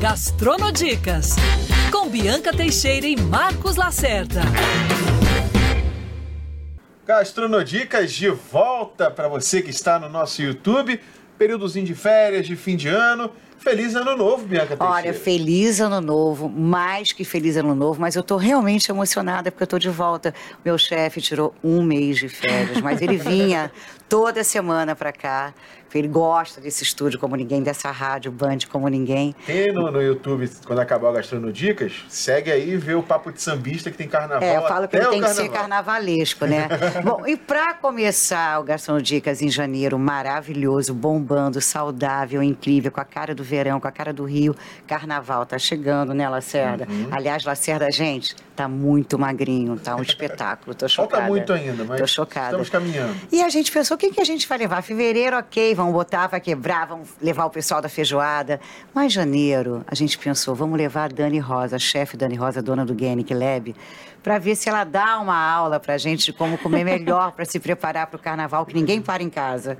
Gastronodicas, com Bianca Teixeira e Marcos Lacerda. Gastronodicas de volta para você que está no nosso YouTube. Períodozinho de férias, de fim de ano. Feliz ano novo, Bianca Teixeira. Olha, feliz ano novo, mais que feliz ano novo, mas eu tô realmente emocionada porque eu tô de volta. Meu chefe tirou um mês de férias, mas ele vinha toda semana para cá. Ele gosta desse estúdio como ninguém, dessa rádio Band como ninguém. Tem no, no YouTube, quando acabar o Gastronodicas, segue aí e vê o Papo de Sambista que tem carnaval. É, eu falo que ele tem carnaval. que ser carnavalesco, né? Bom, e para começar o Gastronodicas em janeiro, maravilhoso, bombando, saudável, incrível, com a cara do verão, com a cara do Rio, carnaval tá chegando, né, Lacerda? Uhum. Aliás, Lacerda, gente, tá muito magrinho, tá um espetáculo, tô chocada. Falta muito ainda, mas Tô chocada. estamos caminhando. E a gente pensou, o que, que a gente vai levar? Fevereiro, ok, vamos botar, vai quebrar, vamos levar o pessoal da feijoada. Mas janeiro, a gente pensou, vamos levar a Dani Rosa, a chefe Dani Rosa, dona do Genic Lab, para ver se ela dá uma aula pra gente de como comer melhor para se preparar para o carnaval, que ninguém para em casa.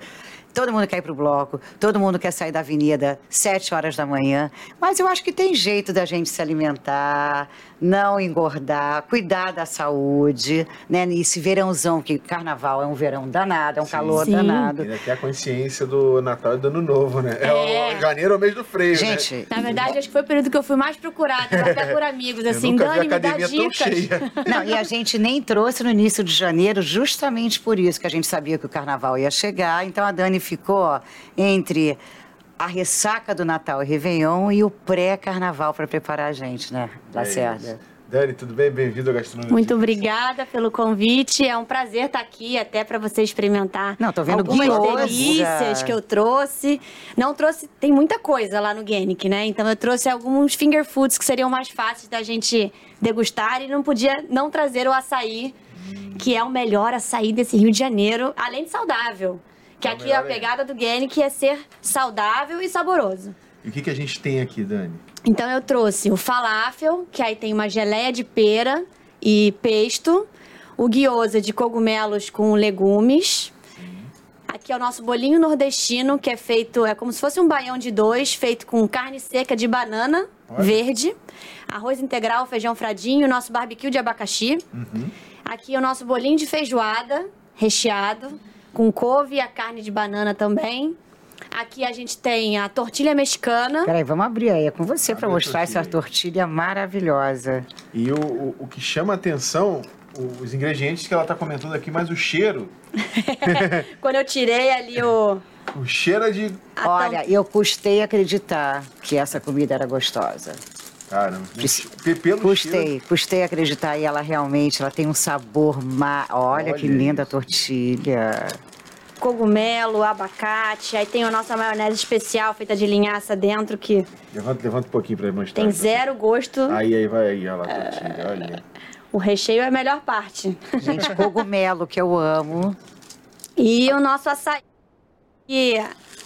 Todo mundo quer ir pro bloco, todo mundo quer sair da avenida sete horas da manhã. Mas eu acho que tem jeito da gente se alimentar, não engordar, cuidar da saúde, né? E esse verãozão, que carnaval é um verão danado, é um calor Sim. danado. Ainda tem a consciência do Natal e do Ano Novo, né? É, É. o janeiro é o mês do freio, Gente, né? Na verdade, acho que foi o período que eu fui mais procurada, até por amigos, assim, Dani, me dá dicas. cheia. Não, e a gente nem trouxe no início de janeiro, justamente por isso, que a gente sabia que o carnaval ia chegar. Então a Dani ficou entre a ressaca do Natal e Réveillon e o pré-carnaval para preparar a gente, né, É Lacerda? isso. Dani, tudo bem? Bem-vindo ao Gastronodicas. Muito obrigada pelo convite. É um prazer estar aqui, até para você experimentar Não, tô vendo algumas guiosa. delícias que eu trouxe. Não trouxe, tem muita coisa lá no Genic, né? Então eu trouxe alguns finger foods que seriam mais fáceis da gente degustar e não podia não trazer o açaí, que é o melhor açaí desse Rio de Janeiro, além de saudável. Que É aqui melhor a pegada do Genic é ser saudável e saboroso. E o que, que a gente tem aqui, Dani? Então eu trouxe o falafel, que aí tem uma geleia de pera e pesto, o gyoza de cogumelos com legumes. Aqui é o nosso bolinho nordestino, que é feito, é como se fosse um baião de dois, feito com carne seca de banana Olha. verde, arroz integral, feijão fradinho, nosso barbecue de abacaxi. Aqui é o nosso bolinho de feijoada, recheado, com couve e a carne de banana também. Aqui a gente tem a tortilha mexicana. Peraí, vamos abrir aí, é com você para mostrar essa tortilha tortilha maravilhosa. E o, o, o que chama a atenção, os ingredientes que ela está comentando aqui, mas o cheiro, Quando eu tirei ali o. o cheiro é de... Olha, eu custei acreditar que essa comida era gostosa. Caramba, pelo cheiro... Custei, custei acreditar e ela realmente, ela tem um sabor ma... Olha, que Olha linda a isso. tortilha. cogumelo, abacate. Aí tem a nossa maionese especial feita de linhaça dentro, que Levanta, levanta um pouquinho para mostrar. tem zero gosto. Aí, aí, vai aí, olha lá a tortilha, olha. O recheio é a melhor parte. Gente, cogumelo que eu amo. E o nosso açaí. E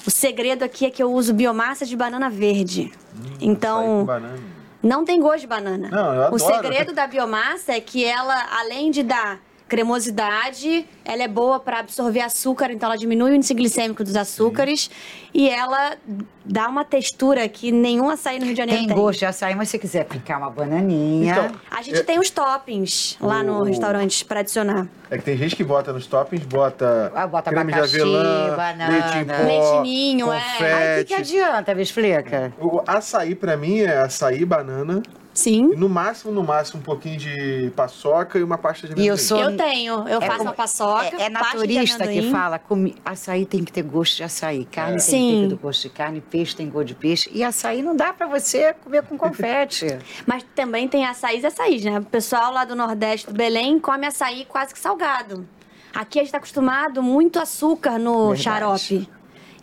o segredo aqui é que eu uso biomassa de banana verde. Açaí com então, banana. Não tem gosto de banana. Não, eu O adoro. segredo da biomassa é que ela, além de dar cremosidade, ela é boa para absorver açúcar, então ela diminui o índice glicêmico dos açúcares e ela dá uma textura que nenhum açaí no Rio de Janeiro Tem tem. gosto de açaí, mas se quiser picar uma bananinha. Então, A gente tem os toppings lá no O- restaurante para adicionar. É que tem gente que bota nos toppings, bota, Ah, bota creme abacaxi, de avelã, banana. leite em pó, Leite ninho, é. Aí o que, confete. que adianta, explica? O açaí pra mim é açaí, banana, Sim. no máximo, no máximo, um pouquinho de paçoca e uma pasta de E eu amendoim. sou- Eu tenho, eu É faço como- a paçoca. É, é naturista que amendoim. fala, comi, açaí tem que ter gosto de açaí, carne tem Sim. que ter gosto de carne, peixe tem gosto de peixe. E açaí não dá pra você comer com confete. Mas também tem açaís e açaís, né? O pessoal lá do Nordeste, do Belém, come açaí quase que salgado. Aqui a gente está acostumado muito açúcar no Verdade. xarope.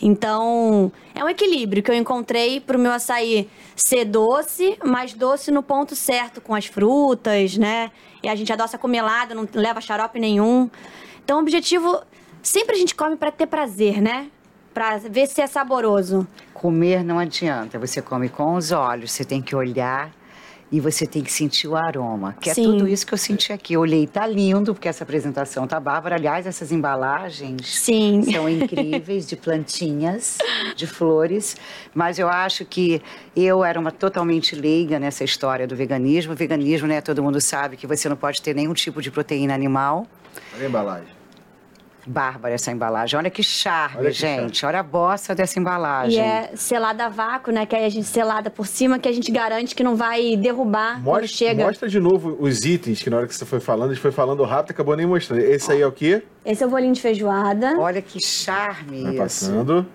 Então, é um equilíbrio que eu encontrei para o meu açaí ser doce, mas doce no ponto certo, com as frutas, né? E a gente adoça com melado, não leva xarope nenhum. Então, o objetivo... Sempre a gente come para ter prazer, né? Para ver se é saboroso. Comer não adianta, você come com os olhos, você tem que olhar e você tem que sentir o aroma, que Sim. é tudo isso que eu senti aqui. Eu olhei, tá lindo, porque essa apresentação tá bárbara. Aliás, essas embalagens Sim. são incríveis, de plantinhas, de flores. Mas eu acho que eu era uma totalmente leiga nessa história do veganismo. O veganismo, né, todo mundo sabe que você não pode ter nenhum tipo de proteína animal. Olha a embalagem. Bárbara essa embalagem. Olha que charme, Olha que gente. Olha a bossa dessa embalagem. E é selada a vácuo, né? Que aí a gente selada por cima, que a gente garante que não vai derrubar quando Mostra, chega. mostra de novo os itens, que na hora que você foi falando, a gente foi falando rápido, acabou nem mostrando. Esse aí é o quê? Esse é o bolinho de feijoada. Olha que charme Vai isso. passando.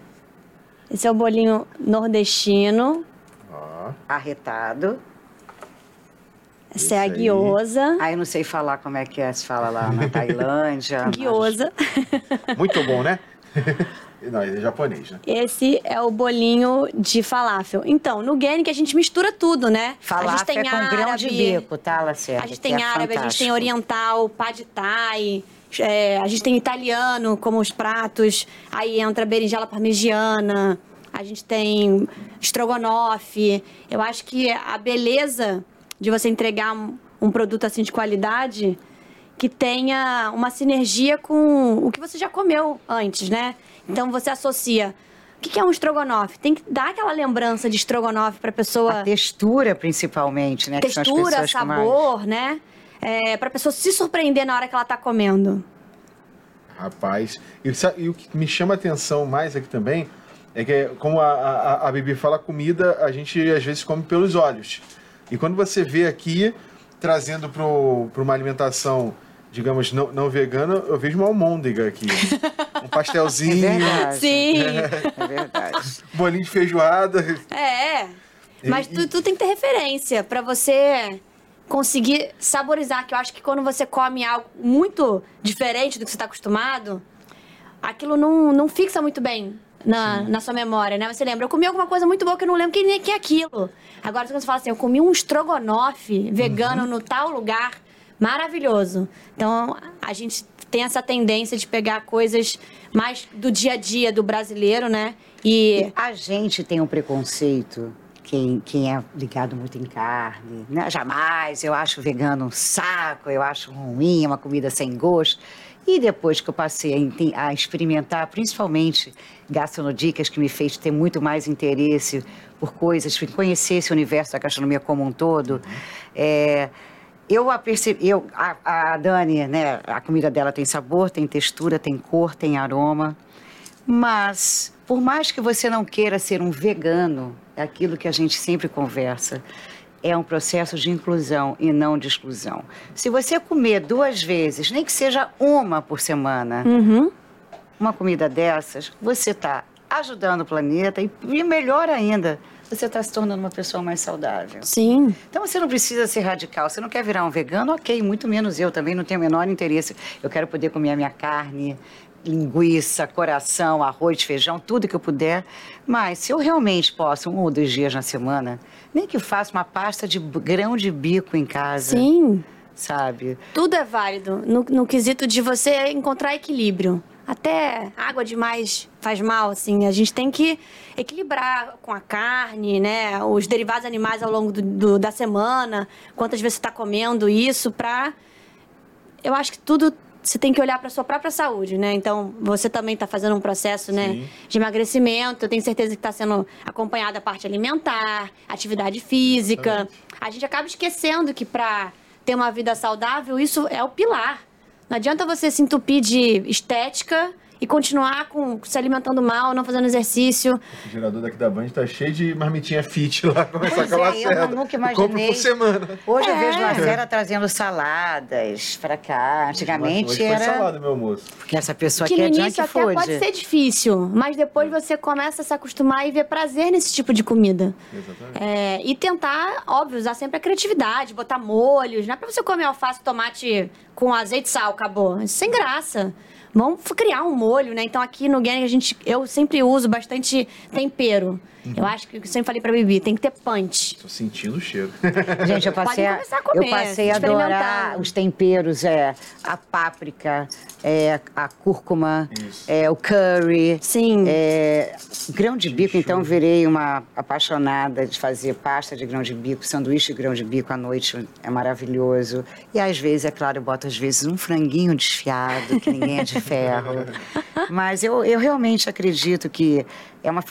Esse é o bolinho nordestino. Ó. Arretado. Essa é a aí. guiosa. Aí eu não sei falar como é que é, se fala lá na Tailândia. mas- Guiosa. Muito bom, né? Não, ele é japonês, né? Esse é o bolinho de falafel. Então, no Genic a gente mistura tudo, né? Falafel a gente tem é com grão de árabe, bico, tá, Lacerda? A gente que tem é árabe, a gente tem fantástico. oriental, pad thai, é, a gente tem italiano como os pratos, aí entra berinjela parmegiana, a gente tem estrogonofe. Eu acho que a beleza de você entregar um, um produto assim de qualidade que tenha uma sinergia com o que você já comeu antes, né? Então você associa. O que é um estrogonofe? Tem que dar aquela lembrança de estrogonofe para pessoa A textura, principalmente, né? que são as textura, pessoas que mais- sabor, né? É, pra pessoa se surpreender na hora que ela tá comendo. Rapaz, e, e o que me chama a atenção mais aqui também é que, como a, a, a Bibi fala, a comida a gente às vezes come pelos olhos. E quando você vê aqui, trazendo para uma alimentação, digamos, não, não vegana, eu vejo uma almôndega aqui. Um É pastelzinho, verdade. Sim. É verdade. bolinho de feijoada. É. Mas E- tu, tu tem que ter referência pra você conseguir saborizar. Que eu acho que quando você come algo muito diferente do que você tá acostumado, aquilo não, não fixa muito bem na, na sua memória, né? Você lembra, eu comi alguma coisa muito boa que eu não lembro que nem que é aquilo. Agora, quando você fala assim, eu comi um estrogonofe vegano no tal lugar, maravilhoso. Então, a gente tem essa tendência de pegar coisas mais do dia a dia do brasileiro, né? E A gente tem um preconceito, quem, quem é ligado muito em carne. Né? Jamais, eu acho vegano um saco, eu acho ruim, é uma comida sem gosto. E depois que eu passei a, experimentar, principalmente gastronodicas, que me fez ter muito mais interesse por coisas, conhecer esse universo da gastronomia como um todo, é, eu a percebi, eu, a, a Dani, né, a comida dela tem sabor, tem textura, tem cor, tem aroma. Mas, por mais que você não queira ser um vegano, é aquilo que a gente sempre conversa, é um processo de inclusão e não de exclusão. Se você comer duas vezes, nem que seja uma por semana, uma comida dessas, você está ajudando o planeta e, e melhor ainda, você está se tornando uma pessoa mais saudável. sim. Então você não precisa ser radical. Você não quer virar um vegano, ok, muito menos eu também não tenho o menor interesse. Eu quero poder comer a minha carne, linguiça, coração, arroz, feijão, tudo que eu puder. Mas se eu realmente posso, um ou dois dias na semana, nem que eu faça uma pasta de grão de bico em casa. Sim. Sabe? Tudo é válido no, no quesito de você encontrar equilíbrio. Até água demais faz mal, assim. A gente tem que equilibrar com a carne, né? Os derivados animais ao longo do- do- da semana. Quantas vezes você está comendo isso pra... Eu acho que tudo você tem que olhar para sua própria saúde, né? Então, você também está fazendo um processo, né, Sim. de emagrecimento. Eu tenho certeza que está sendo acompanhada a parte alimentar, atividade física. A gente acaba esquecendo que para ter uma vida saudável, isso é o pilar. Não adianta você se entupir de estética e continuar com, se alimentando mal, não fazendo exercício. O gerador daqui da Band tá cheio de marmitinha fit lá, começar Pois com a é, eu Lacerda. nunca Eu compro imaginei. por semana. Hoje eu É. vejo Lacera trazendo saladas para cá. Antigamente Hoje foi era. salada, meu almoço. Porque essa pessoa que aqui no é junk início até pode ser difícil, mas depois você começa a se acostumar e ver prazer nesse tipo de comida. Exatamente. É, e tentar, óbvio, usar sempre a criatividade, botar molhos. Não é pra você comer alface e tomate com azeite e sal, acabou. Isso sem graça. Vamos criar um molho, né? Então aqui no Guinness a gente, eu sempre uso bastante tempero. Eu acho que eu sempre falei pra Bibi, tem que ter punch. Tô sentindo o cheiro. Gente, eu passei, a, começar a comer, eu passei a adorar os temperos, é, a páprica, é, a cúrcuma, Isso. é, o curry. Sim. É, grão de bico, então virei uma apaixonada de fazer pasta de grão de bico, sanduíche de grão de bico à noite é maravilhoso. E às vezes, é claro, eu boto às vezes um franguinho desfiado, que ninguém é de ferro. Mas eu, eu realmente acredito que é uma,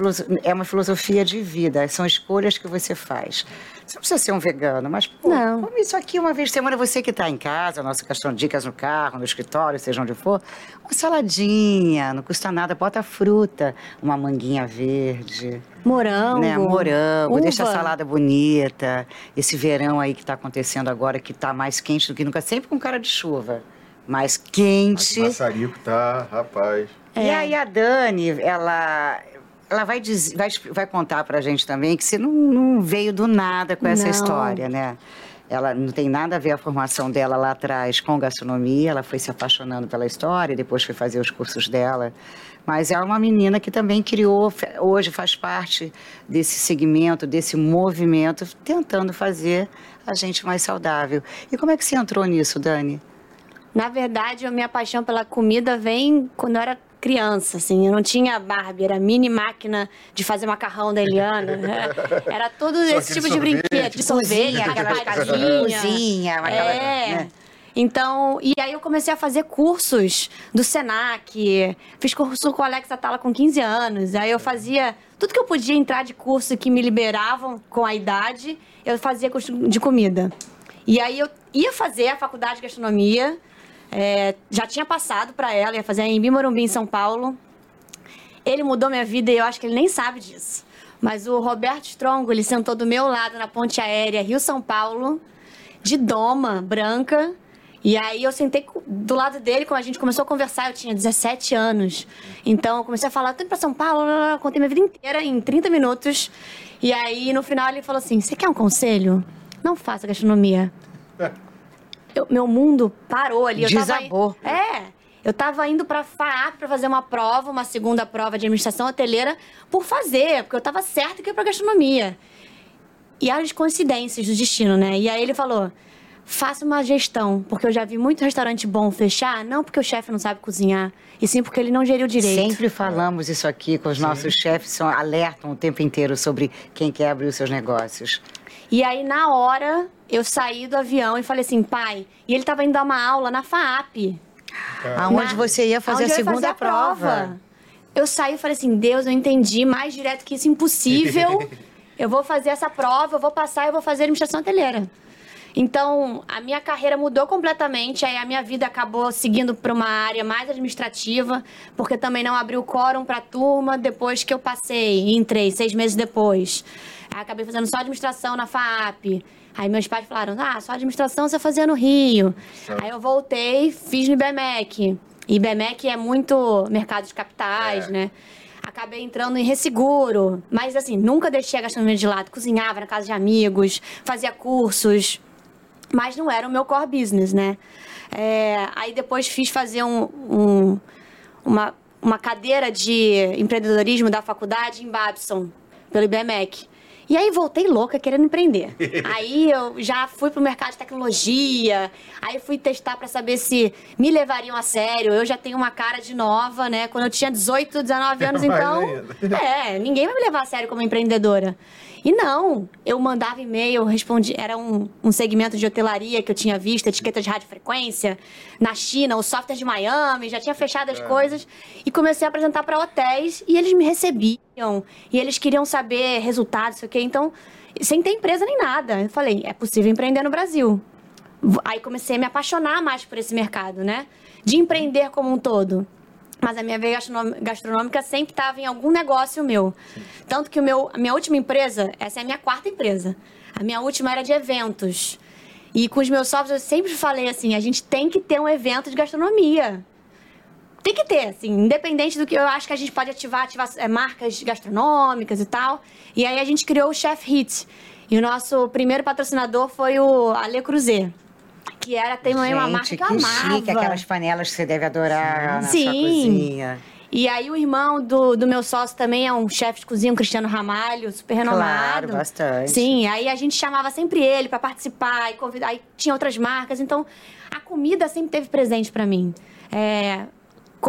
é uma filosofia de vida, são escolhas que você faz. Você não precisa ser um vegano, mas pô, Não. come isso aqui uma vez por semana, você que está em casa, nossa questão de dicas no carro, no escritório, seja onde for, uma saladinha, não custa nada, bota fruta, uma manguinha verde. Morango. Né, morango, deixa a uva. salada bonita. Esse verão aí que está acontecendo agora, que está mais quente do que nunca, sempre com cara de chuva. Mais Mas quente. o maçarico tá, rapaz. E aí a Dani, ela, ela vai, diz- vai, vai contar pra gente também que você não, não veio do nada com essa Não. história, né? Ela não tem nada a ver a formação dela lá atrás com gastronomia, ela foi se apaixonando pela história, depois foi fazer os cursos dela. Mas é uma menina que também criou, hoje faz parte desse segmento, desse movimento, tentando fazer a gente mais saudável. E como é que você entrou nisso, Dani? Na verdade, a minha paixão pela comida vem quando eu era criança, assim. Eu não tinha Barbie, era mini máquina de fazer macarrão da Eliana. né? Era todo esse aquele tipo de sorvete. brinquedo, de sorvete, Cozinha, aquela- É. né? Então, e aí eu comecei a fazer cursos do Senac, fiz curso com a Alex Atala com 15 anos, aí eu fazia tudo que eu podia entrar de curso que me liberavam com a idade, eu fazia curso de comida. E aí eu ia fazer a faculdade de gastronomia, é, já tinha passado para ela, ia fazer em Bimorumbi, em São Paulo. Ele mudou minha vida e eu acho que ele nem sabe disso. Mas o Roberto Strongo, ele sentou do meu lado na ponte aérea Rio-São Paulo, de doma, branca. E aí eu sentei do lado dele, quando a gente começou a conversar, eu tinha 17 anos. Então eu comecei a falar, tô indo pra São Paulo, contei minha vida inteira em 30 minutos. E aí no final ele falou assim: Você quer um conselho? Não faça gastronomia. Eu- meu mundo parou ali. Eu Desabou. Tava, é. Eu tava indo pra FAAP pra fazer uma prova, uma segunda prova de administração hoteleira, por fazer, porque eu tava certa que ia pra gastronomia. E as coincidências do destino, né? E aí ele falou: faça uma gestão, porque eu já vi muito restaurante bom fechar, não porque o chefe não sabe cozinhar, e sim porque ele não geriu direito. Sempre falamos isso aqui com os nossos chefes, são, alertam o tempo inteiro sobre quem quer abrir os seus negócios. E aí, na hora, eu saí do avião e falei assim, pai. E ele tava indo dar uma aula na FAAP. Aonde Na- você ia fazer a segunda fazer a prova. Eu saí e falei assim, Deus, eu entendi mais direto que isso, impossível. eu vou fazer essa prova, eu vou passar e eu vou fazer administração hoteleira. Então, a minha carreira mudou completamente, aí a minha vida acabou seguindo para uma área mais administrativa, porque também não abriu quórum para a turma depois que eu passei, e entrei seis meses depois. Aí acabei fazendo só administração na FAP. Aí meus pais falaram, ah, só administração você fazia no Rio. Aí eu voltei, fiz no IBMEC. E IBMEC é muito mercado de capitais, É. né? Acabei entrando em resseguro, mas assim, nunca deixei a gastronomia de lado. Cozinhava na casa de amigos, fazia cursos, mas não era o meu core business, né? É, aí depois fiz fazer um- um- uma, uma cadeira de empreendedorismo da faculdade em Babson, pelo IBMEC. E aí voltei louca querendo empreender. aí eu já fui pro mercado de tecnologia, aí fui testar para saber se me levariam a sério. Eu já tenho uma cara de nova, né? Quando eu tinha 18, 19 anos, então. É, ninguém vai me levar a sério como empreendedora. E não, eu mandava e-mail, respondi, era um, um segmento de hotelaria que eu tinha visto, etiqueta de radiofrequência, na China, o software de Miami, já tinha fechado as coisas, e comecei a apresentar para hotéis, e eles me recebiam, e eles queriam saber resultados, sei o quê, então, sem ter empresa nem nada. Eu falei, é possível empreender no Brasil. Aí comecei a me apaixonar mais por esse mercado, né? De empreender como um todo. Mas a minha veia gastronômica sempre estava em algum negócio meu. Tanto que o meu, a minha última empresa, essa é a minha quarta empresa. A minha última era de eventos. E com os meus sócios eu sempre falei assim, a gente tem que ter um evento de gastronomia. Tem que ter, assim, independente do que eu acho que a gente pode ativar, ativar é, marcas gastronômicas e tal. E aí a gente criou o Chef Hit. E o nosso primeiro patrocinador foi o Ale Cruzet. Que era também uma marca Gente, que eu que amava. chique, aquelas panelas que você deve adorar na Sim. sua cozinha. E aí o irmão do, do meu sócio também é um chefe de cozinha, um Cristiano Ramalho, super renomado. Claro, bastante. Sim, aí a gente chamava sempre ele para participar e convidar. Aí tinha outras marcas, então a comida sempre teve presente para mim. É,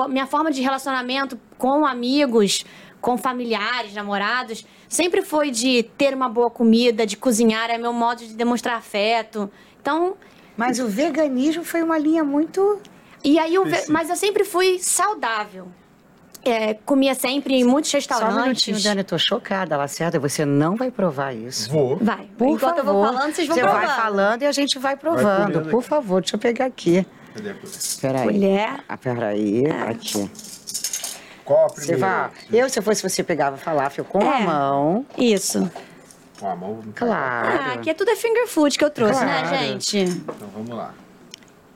minha forma de relacionamento com amigos, com familiares, namorados, sempre foi de ter uma boa comida, de cozinhar, é meu modo de demonstrar afeto. Então, Mas o veganismo foi uma linha muito. e aí, eu ve- mas eu sempre fui saudável. É, comia sempre em muitos Só um minutinho, restaurantes. Dani, eu tô chocada, Lacerda. Você não vai provar isso. Vou. Vai. Por Enquanto favor. eu vou falando, vocês vão Você provando. vai falando e a gente vai provando. comendo Por aqui. favor, deixa eu pegar aqui. Cadê a colher? Peraí. Colher. Ah, peraí. Aqui. Qual a Você primeira? vai. Eu, se eu fosse você, pegava falafel com a É. mão. Isso. Com a mão. Claro. Ah, aqui é tudo é finger food que eu trouxe, Claro. né, gente? Então vamos lá.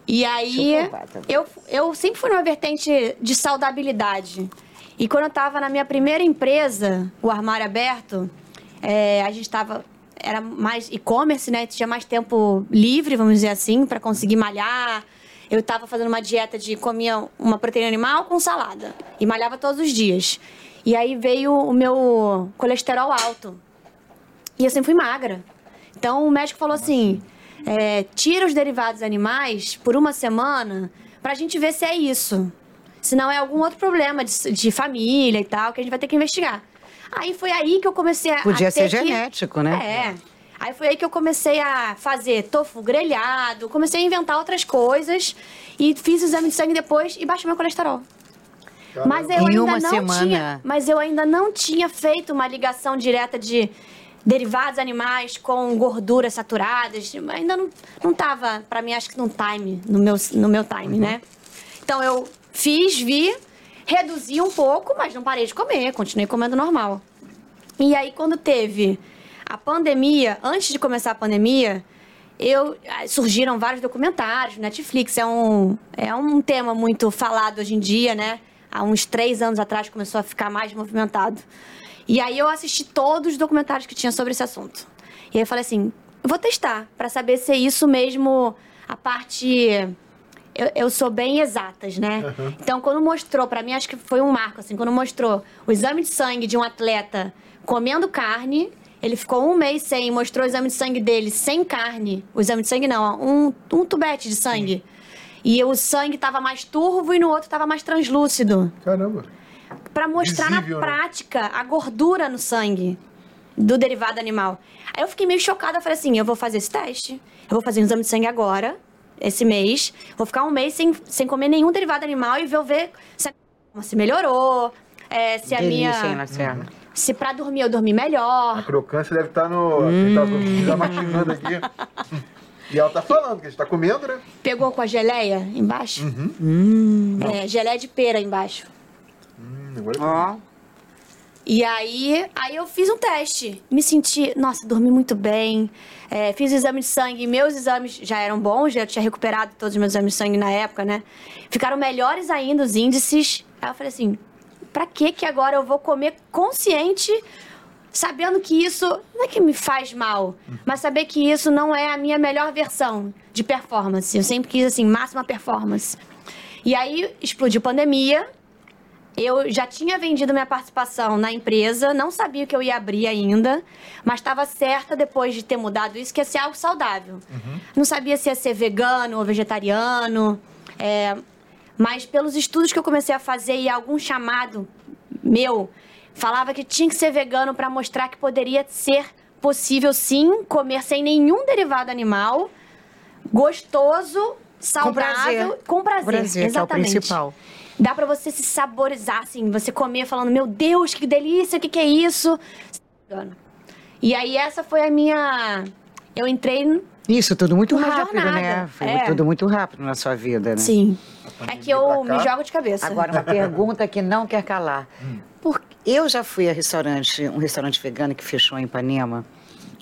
E aí, eu provar também. eu, eu sempre fui numa vertente de saudabilidade. E quando eu tava na minha primeira empresa, o Armário Aberto, é, a gente tava... Era mais e-commerce, né? Tinha mais tempo livre, vamos dizer assim, para conseguir malhar. Eu tava fazendo uma dieta de comia uma proteína animal com salada. E malhava todos os dias. E aí veio o meu colesterol alto. E eu sempre fui magra. Então o médico falou assim: é, tira os derivados animais por uma semana pra gente ver se é isso. Se não é algum outro problema de, de família e tal, que a gente vai ter que investigar. Aí foi aí que eu comecei a. Podia a ser que- genético, né? É. Aí foi aí que eu comecei a fazer tofu grelhado, comecei a inventar outras coisas e fiz o exame de sangue depois e baixei meu colesterol. Mas eu Em ainda uma não semana. tinha, mas eu ainda não tinha feito uma ligação direta de derivados animais com gorduras saturadas. Ainda não, não tava, pra mim, acho que no time, no meu, no meu time, né? Então eu fiz, vi, reduzi um pouco, mas não parei de comer, continuei comendo normal. E aí, quando teve a pandemia, antes de começar a pandemia, eu ah, surgiram vários documentários. Netflix é um, é um tema muito falado hoje em dia, né? Há uns três anos atrás começou a ficar mais movimentado. E aí eu assisti todos os documentários que tinha sobre esse assunto. E aí eu falei assim, vou testar para saber se é isso mesmo a parte eu, eu sou bem exatas, né? Então, quando mostrou, pra mim, acho que foi um marco, assim, quando mostrou o exame de sangue de um atleta comendo carne, ele ficou um mês sem, mostrou o exame de sangue dele sem carne. O exame de sangue não, ó, um, um tubete de sangue. E o sangue tava mais turvo e no outro tava mais translúcido. Caramba. Pra mostrar Visível, na né? prática a gordura no sangue do derivado animal. Aí eu fiquei meio chocada, eu falei assim, eu vou fazer esse teste, eu vou fazer um exame de sangue agora, esse mês, vou ficar um mês sem, sem comer nenhum derivado animal e vou ver se, a- se melhorou, é, se a Delícia, hein, minha... Lacerda? Se pra dormir eu dormi A melhor. crocância deve estar no. Quem tá, tá mastigando aqui. E ela tá falando que a gente tá comendo, né? Pegou com a geleia embaixo? Hum. É, geleia de pera embaixo. Hum, agora eu Ó, E aí, aí eu fiz um teste. Me senti, nossa, dormi muito bem. É, fiz o exame de sangue. Meus exames já eram bons, já tinha recuperado todos os meus exames de sangue na época, né? Ficaram melhores ainda os índices. Aí eu falei assim: pra que que agora eu vou comer consciente, sabendo que isso não é que me faz mal, mas saber que isso não é a minha melhor versão de performance. Eu sempre quis, assim, máxima performance. E aí explodiu pandemia. Eu já tinha vendido minha participação na empresa, não sabia o que eu ia abrir ainda, mas estava certa depois de ter mudado isso que ia ser algo saudável. Não sabia se ia ser vegano ou vegetariano, é, mas pelos estudos que eu comecei a fazer e algum chamado meu falava que tinha que ser vegano para mostrar que poderia ser possível sim comer sem nenhum derivado animal, gostoso, saudável, com prazer, prazer, que é o exatamente. principal. Dá pra você se saborizar, assim, você comer falando, meu Deus, que delícia, o que, que é isso? E aí essa foi a minha. Eu entrei. Isso, tudo muito rápido, né? jornada, Foi é. tudo muito rápido na sua vida, né? Sim. É que eu me jogo de cabeça. Agora, uma pergunta que não quer calar. Por... Eu já fui a restaurante, um restaurante vegano que fechou em Ipanema,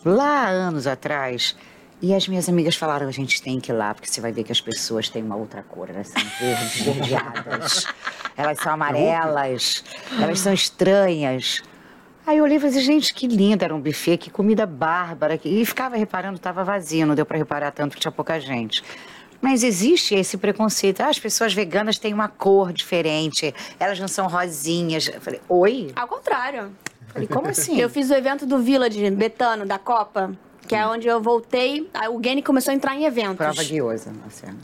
lá há anos atrás, e as minhas amigas falaram, a gente tem que ir lá, porque você vai ver que as pessoas têm uma outra cor, elas são verdes, verdeadas, elas são amarelas, elas são estranhas. Aí eu olhei e falei, assim, gente, que linda, era um buffet, que comida bárbara. que- E ficava reparando, estava vazio, não deu para reparar tanto que tinha pouca gente. Mas existe esse preconceito. Ah, as pessoas veganas têm uma cor diferente, elas não são rosinhas. Eu falei, oi? Ao contrário. Falei, como assim? Eu fiz o evento do Village Betano, da Copa, que é onde eu voltei. O Gene começou a entrar em eventos. Prova guiosa, Marcelo.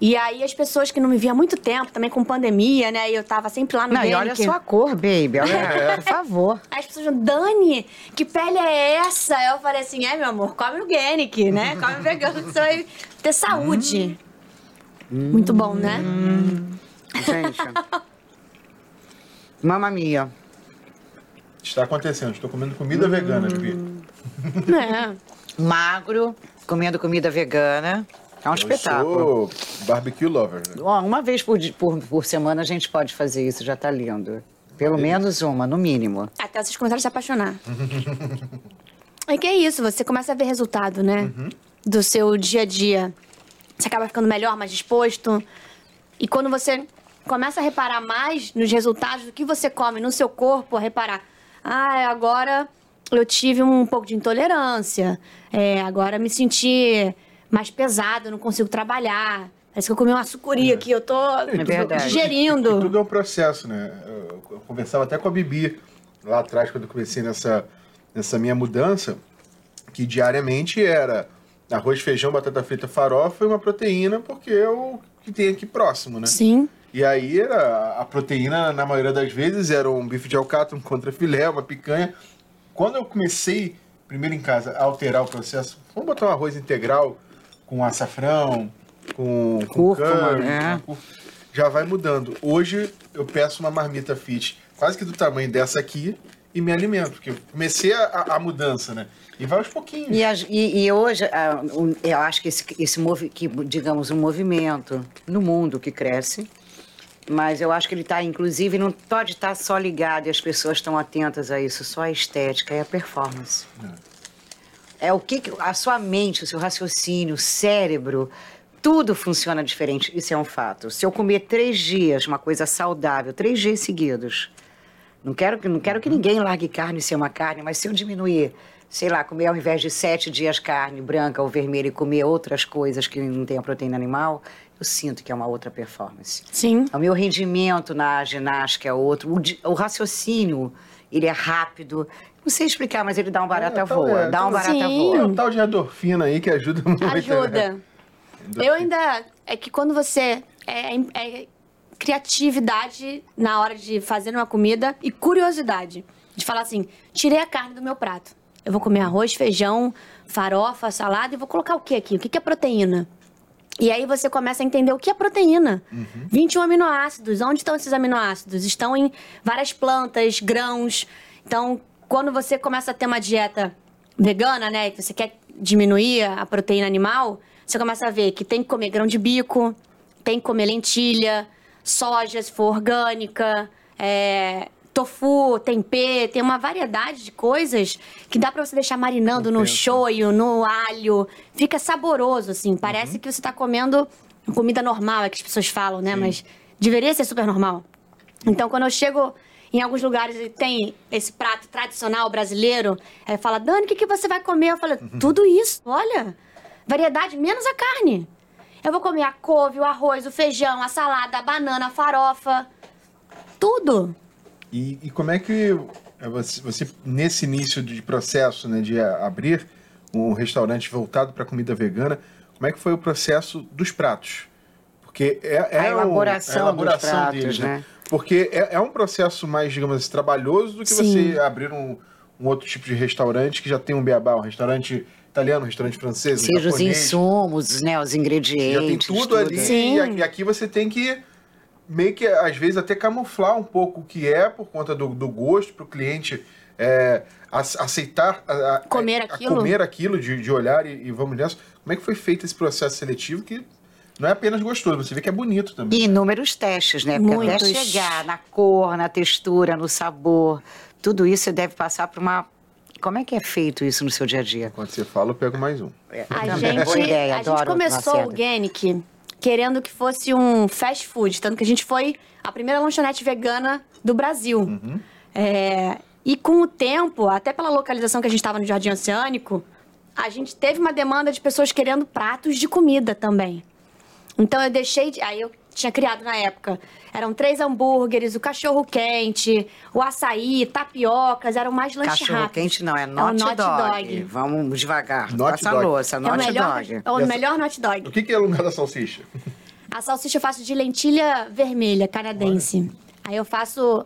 E aí as pessoas que não me viam há muito tempo, também com pandemia, né? E eu tava sempre lá no Não, e Gene, olha a sua cor, baby. Olha, por favor. Aí as pessoas falam, Dani, que pele é essa? Eu falei assim, é, meu amor, come organic, né? Come vegano, que você vai ter saúde. Muito bom, né? Gente. Mamma mia. Está acontecendo. Estou comendo comida vegana, Bibi. É. Magro, comendo comida vegana. É um Eu espetáculo. sou barbecue lover. Né? Ó, uma vez por, por, por semana a gente pode fazer isso, já tá lindo. Pelo menos uma, no mínimo. Até vocês começaram a se apaixonar. é que é isso, você começa a ver resultado, né? Do seu dia a dia. Você acaba ficando melhor, mais disposto. E quando você começa a reparar mais nos resultados do que você come no seu corpo, a reparar, ah, agora eu tive um pouco de intolerância, é, agora me senti mais pesado, não consigo trabalhar. Parece que eu comi uma sucuri aqui, eu tô verdade. digerindo. E tudo é um processo, né? Eu eu conversava até com a Bibi lá atrás, quando eu comecei nessa, nessa minha mudança, que diariamente era arroz, feijão, batata frita, farofa e uma proteína, porque é o que tem aqui próximo, né? Sim. E aí era a proteína, na maioria das vezes, era um bife de alcatra, um contrafilé, uma picanha. Quando eu comecei, primeiro em casa, a alterar o processo, vamos botar um arroz integral com açafrão, com, com Cúrcuma, curry, né? com cúrcuma, já vai mudando. Hoje eu peço uma marmita fit, quase que do tamanho dessa aqui, e me alimento, porque eu comecei a, a- mudança, né? E vai aos pouquinhos. E, e- e hoje, eu acho que esse, esse movi, que, digamos, um movimento no mundo que cresce, mas eu acho que ele está, inclusive, não pode estar só ligado e as pessoas estão atentas a isso, só a estética e a performance. É o que a sua mente, o seu raciocínio, o cérebro, tudo funciona diferente. Isso é um fato. Se eu comer três dias uma coisa saudável, três dias seguidos, não quero, que- não quero que ninguém largue carne ser uma carne, mas se eu diminuir, sei lá, comer ao invés de sete dias carne branca ou vermelha e comer outras coisas que não tenham proteína animal, eu sinto que é uma outra performance. Sim. O meu rendimento na ginástica é outro. O, o raciocínio, ele é rápido. Não sei explicar, mas ele dá um barata É, tá- voa. é, dá um tá- barata Sim. voa. É o tal de endorfina aí que ajuda muito. né? Ajuda. Eu ainda. É que quando você. É, é criatividade na hora de fazer uma comida e curiosidade. De falar assim: tirei a carne do meu prato. Eu vou comer arroz, feijão, farofa, salada e vou colocar o que aqui? O que é proteína? E aí você começa a entender o que é proteína. 21 aminoácidos. Onde estão esses aminoácidos? Estão em várias plantas, grãos. Então, quando você começa a ter uma dieta vegana, né? Que você quer diminuir a proteína animal, você começa a ver que tem que comer grão de bico, tem que comer lentilha, soja, se for orgânica, é, tofu, tempê, tem uma variedade de coisas que dá pra você deixar marinando no shoyu, no alho. Fica saboroso, assim. Parece que você tá comendo comida normal, é que as pessoas falam, né? Mas deveria ser super normal. Então, quando eu chego em alguns lugares e tem esse prato tradicional brasileiro, aí fala, Dani, o que, que você vai comer? Eu falo, tudo isso, olha, variedade, menos a carne. Eu vou comer a couve, o arroz, o feijão, a salada, a banana, a farofa, tudo. E, e como é que é, você, nesse início de processo, né, de abrir um restaurante voltado para comida vegana, como é que foi o processo dos pratos? Porque é, é A um- elaboração a elaboração dos pratos, deles, né? Porque é, é um processo mais, digamos assim, trabalhoso do que Sim. você abrir um, um outro tipo de restaurante que já tem um beabá, um restaurante italiano, um restaurante francês, um Seja os japonês. insumos, né? Os ingredientes. Já tem tudo, ali. Sim. E aqui, e aqui você tem que meio que, às vezes, até camuflar um pouco o que é por conta do, do gosto para o cliente é, ace- aceitar a, a- Comer a- a aquilo. comer aquilo de, de olhar e, e vamos nessa. Como é que foi feito esse processo seletivo que não é apenas gostoso, você vê que é bonito também. E inúmeros testes, né? Porque até chegar na cor, na textura, no sabor, tudo isso você deve passar por uma. Como é que é feito isso no seu dia a dia? Quando você fala, eu pego mais um. A Também. gente, Boa ideia, a gente começou o. Organic querendo que fosse um fast food, tanto que a gente foi a primeira lanchonete vegana do Brasil. Uhum. É, e com o tempo, até pela localização que a gente estava no Jardim Oceânico, a gente teve uma demanda de pessoas querendo pratos de comida também. Então eu deixei de. Aí eu tinha criado na época. Eram três hambúrgueres, o cachorro quente, o açaí, tapiocas, eram mais lanche Cachorro rápido. quente não, é not, not dog. dog. Vamos devagar. Not Passa a dog. louça, É o not melhor, dog. é o melhor hot dog. O que, que é o lugar da salsicha? A salsicha eu faço de lentilha vermelha canadense. Aí eu faço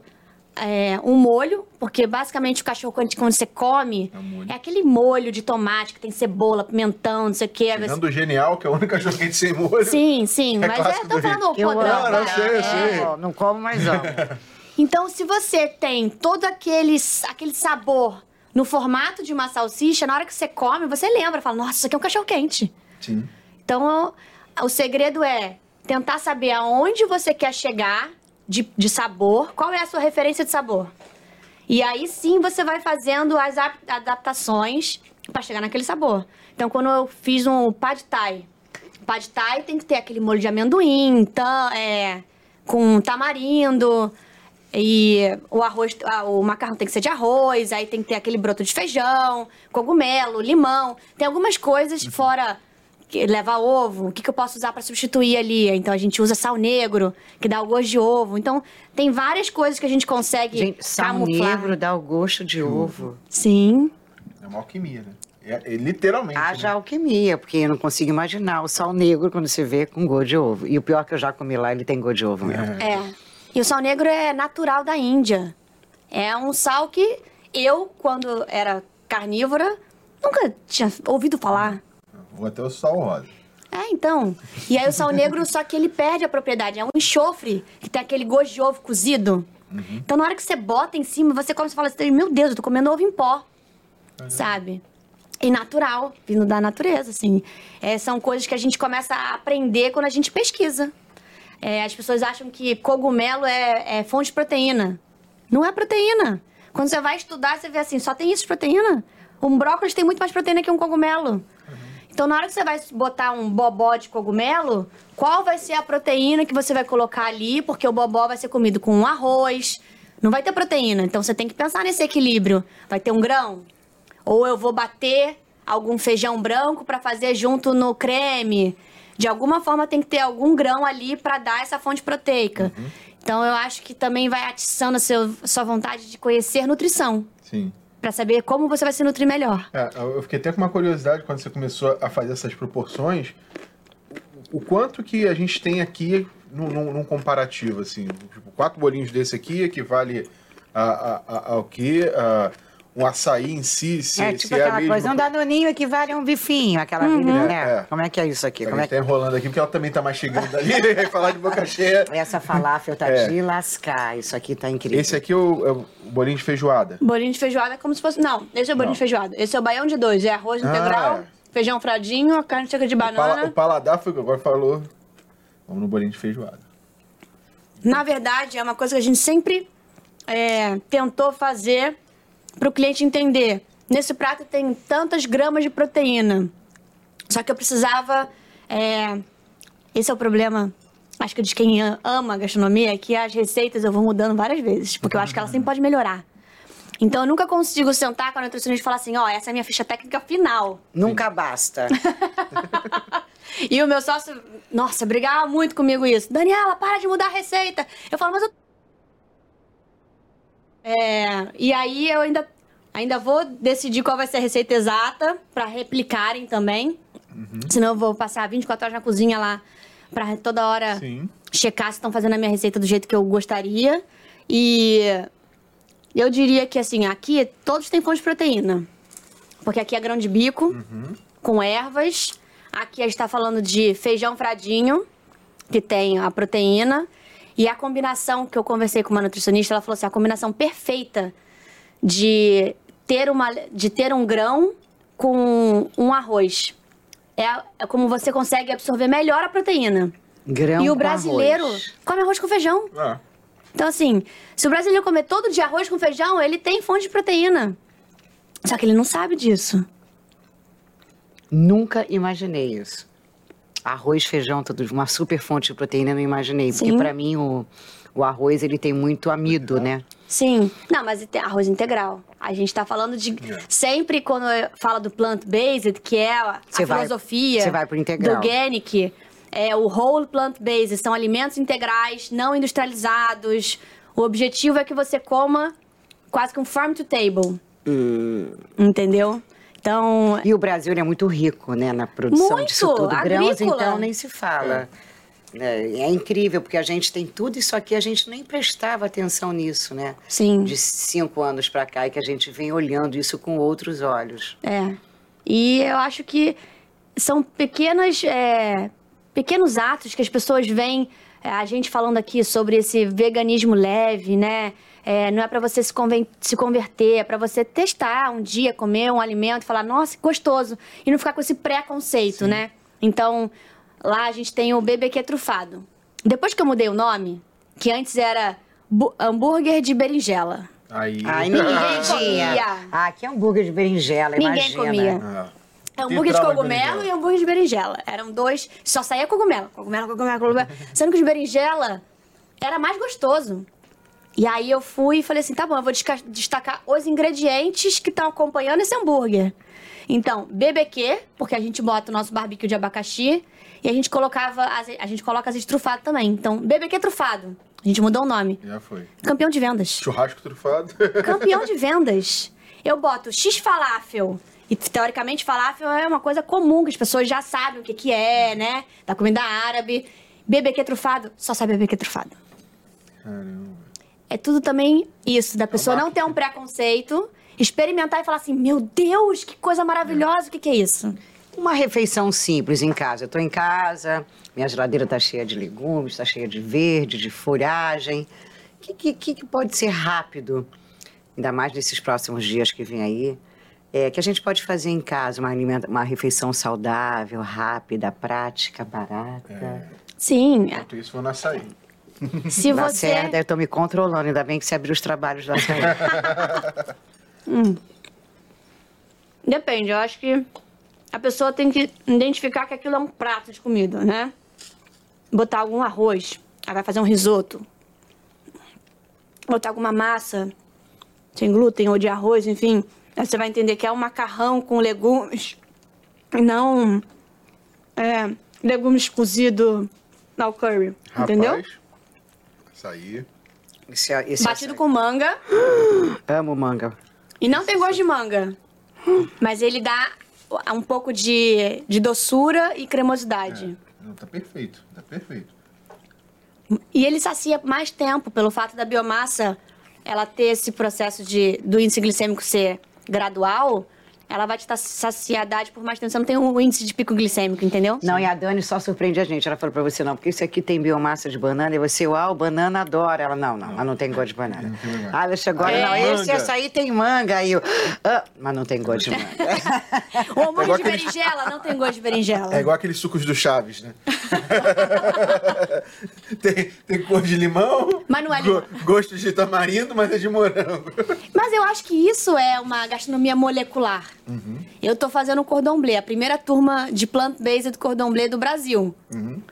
é, um molho, porque basicamente o cachorro quente, quando você come, É um é aquele molho de tomate que tem cebola, pimentão, não sei o quê. Tirando o genial, que é o único cachorro quente sem molho. Sim, sim. É mas é, tô falando o Eu podrão. Não, não sei, eu É. sei. Ó, Não como, mas amo. Então, se você tem todo aquele, aquele sabor no formato de uma salsicha, na hora que você come, você lembra, fala, nossa, isso aqui é um cachorro quente. Sim. Então, o segredo é tentar saber aonde você quer chegar de, de sabor, qual é a sua referência de sabor. E aí sim você vai fazendo as ap- adaptações para chegar naquele sabor. Então, quando eu fiz um pad thai, pad thai tem que ter aquele molho de amendoim, tam, é, com tamarindo. E o arroz, o macarrão tem que ser de arroz, aí tem que ter aquele broto de feijão, cogumelo, limão. Tem algumas coisas fora leva ovo, o que, que eu posso usar para substituir ali? Então a gente usa sal negro, que dá o gosto de ovo. Então tem várias coisas que a gente consegue Gente, sal camuflar. negro dá o gosto de ovo. Sim. É uma alquimia, né? É, é literalmente. Haja né? alquimia, porque eu não consigo imaginar o sal negro quando se vê com gosto de ovo. E o pior que eu já comi lá, ele tem gosto de ovo mesmo. É. E o sal negro é natural da Índia. É um sal que eu, quando era carnívora, nunca tinha ouvido falar. Ou até o sal rosa. É, então. E aí o sal negro, só que ele perde a propriedade. É um enxofre que tem aquele gosto de ovo cozido. Então, na hora que você bota em cima, você come e fala assim, meu Deus, eu tô comendo ovo em pó. Sabe? E natural, vindo da natureza, assim. É, são coisas que a gente começa a aprender quando a gente pesquisa. É, as pessoas acham que cogumelo é, é fonte de proteína. Não é proteína. Quando você vai estudar, você vê assim, só tem isso de proteína. Um brócolis tem muito mais proteína que um cogumelo. Então, na hora que você vai botar um bobó de cogumelo, qual vai ser a proteína que você vai colocar ali? Porque o bobó vai ser comido com arroz, não vai ter proteína. Então, você tem que pensar nesse equilíbrio. Vai ter um grão? Ou eu vou bater algum feijão branco para fazer junto no creme? De alguma forma, tem que ter algum grão ali para dar essa fonte proteica. Então, eu acho que também vai atiçando a seu, sua vontade de conhecer nutrição. Sim. Para saber como você vai se nutrir melhor. É, eu fiquei até com uma curiosidade quando você começou a fazer essas proporções. O quanto que a gente tem aqui num, num- num comparativo, assim? Tipo, quatro bolinhos desse aqui equivale a, a, a- ao quê? A um açaí em si? Se, é se tipo é a aquela mesma coisa, um danoninho equivale a um bifinho, aquela vida, É, né? é. Como é que é isso aqui? A Como é gente que... tá enrolando aqui porque ela também tá mastigando ali falar de boca cheia. Essa falafel tá É. de lascar, isso aqui tá incrível. Esse aqui é o, é o bolinho de feijoada. Bolinho de feijoada é como se fosse. Não, esse é o bolinho Não. de feijoada. Esse é o baião de dois. É arroz Ah, integral, é. feijão fradinho, a carne seca de O, pala- banana. o paladar foi o que agora falou. Vamos no bolinho de feijoada. Na verdade, é uma coisa que a gente sempre é, tentou fazer para o cliente entender. Nesse prato tem tantas gramas de proteína. Só que eu precisava. é, esse é o problema. Acho que de quem ama a gastronomia, é que as receitas eu vou mudando várias vezes, porque eu acho que ela sempre pode melhorar. Então eu nunca consigo sentar com a nutricionista e falar assim: ó, essa é a minha ficha técnica final. Nunca basta. E o meu sócio, nossa, brigava muito comigo isso. Daniela, para de mudar a receita. Eu falo, mas eu. É, e aí eu ainda, ainda vou decidir qual vai ser a receita exata pra replicarem também. Senão eu vou passar 24 horas na cozinha lá pra toda hora Sim. checar se estão fazendo a minha receita do jeito que eu gostaria. E eu diria que assim, aqui todos têm fonte de proteína. Porque aqui é grão de bico, com ervas. Aqui a gente tá falando de feijão fradinho, que tem a proteína. E a combinação que eu conversei com uma nutricionista, ela falou assim: a combinação perfeita de ter, uma, de ter um grão com um arroz. É, é como você consegue absorver melhor a proteína. Grão e o brasileiro arroz. come arroz com feijão. Ah, Então, assim, se o brasileiro comer todo dia arroz com feijão, ele tem fonte de proteína. Só que ele não sabe disso. Nunca imaginei isso. Arroz, feijão, tudo uma super fonte de proteína, eu não imaginei. Porque Sim. pra mim o, o arroz ele tem muito amido, né? Sim. Não, mas tem arroz integral. A gente tá falando de. Sempre quando eu falo do plant-based, que é a, vai- filosofia vai pro integral. do organic, é o whole plant-based, são alimentos integrais, não industrializados. O objetivo é que você coma quase que um farm to table. Entendeu? Então, E o Brasil é muito rico, né, na produção Muito, disso tudo. Grãos, então, nem se fala. É, é incrível, porque a gente tem tudo isso aqui, a gente nem prestava atenção nisso, né? sim. De cinco anos pra cá, e que a gente vem olhando isso com outros olhos. É. E eu acho que são pequenas, é, pequenos atos que as pessoas veem é, a gente falando aqui sobre esse veganismo leve, né? É, não é pra você se, conven- se converter, é pra você testar um dia, comer um alimento e falar, nossa, que gostoso. E não ficar com esse preconceito, né? Então, lá a gente tem o BBQ trufado. Depois que eu mudei o nome, que antes era bu- hambúrguer de berinjela. Aí. Ai, ninguém comia. Ah, que hambúrguer de berinjela, Ninguém imagina. comia. Ah. É hambúrguer de de cogumelo berinjela. e hambúrguer de berinjela. Eram dois, só saía cogumelo. Cogumelo, cogumelo, cogumelo. Sendo que os de berinjela era mais gostoso. E aí eu fui e falei assim, tá bom, eu vou destacar os ingredientes que estão acompanhando esse hambúrguer. Então, BBQ, porque a gente bota o nosso barbecue de abacaxi e a gente colocava, a gente coloca azeite trufado também. Então, BBQ trufado. A gente mudou o nome. Já foi. Campeão de vendas. Churrasco trufado. Campeão de vendas. Eu boto X falafel. E teoricamente falafel é uma coisa comum, que as pessoas já sabem o que, que é, né? Da comida árabe. BBQ trufado, só sabe BBQ trufado. Caramba. É tudo também isso, da pessoa não ter um preconceito, experimentar e falar assim: meu Deus, que coisa maravilhosa, o que, que é isso? Uma refeição simples em casa. Eu tô em casa, minha geladeira tá cheia de legumes, tá cheia de verde, de folhagem. O que, que, que pode ser rápido, ainda mais nesses próximos dias que vem aí, é, que a gente pode fazer em casa uma, alimenta- uma refeição saudável, rápida, prática, barata. Sim, Enquanto isso, vou na açaí. se Dá você. certo, eu tô me controlando, ainda bem que você abriu os trabalhos da saída. Depende, eu acho que a pessoa tem que identificar que aquilo é um prato de comida, né? Botar algum arroz, aí vai fazer um risoto. Botar alguma massa sem glúten ou de arroz, enfim. Aí você vai entender que é um macarrão com legumes e não é, legumes cozidos ao curry, entendeu? Rapaz. Açaí. Esse, esse Batido açaí. com manga Amo manga. e não tem gosto de manga. Mas ele dá um pouco de, de doçura e cremosidade. Não, tá perfeito. Tá perfeito. E ele sacia mais tempo pelo fato da biomassa ela ter esse processo de do índice glicêmico ser gradual, ela vai te dar saciedade por mais tempo. Você não tem um índice de pico glicêmico, entendeu? Não, e a Dani só surpreende a gente. Ela falou pra você, não, porque isso aqui tem biomassa de banana. E você, uau, banana adora. Ela, não, não, mas não tem gosto de banana. Não. Ah, ela chegou, É. não, esse Manga. açaí tem manga. Aí eu, ah, mas não tem gosto de manga. O hambúrguer igual de aquele- berinjela não tem gosto de berinjela. É igual aqueles sucos do Chaves, né? tem, tem cor de limão. Mas não é go- limão. gosto de tamarindo, mas é de morango. Mas eu acho que isso é uma gastronomia molecular. Eu tô fazendo o cordon bleu, a primeira turma de plant-based cordon bleu do Brasil.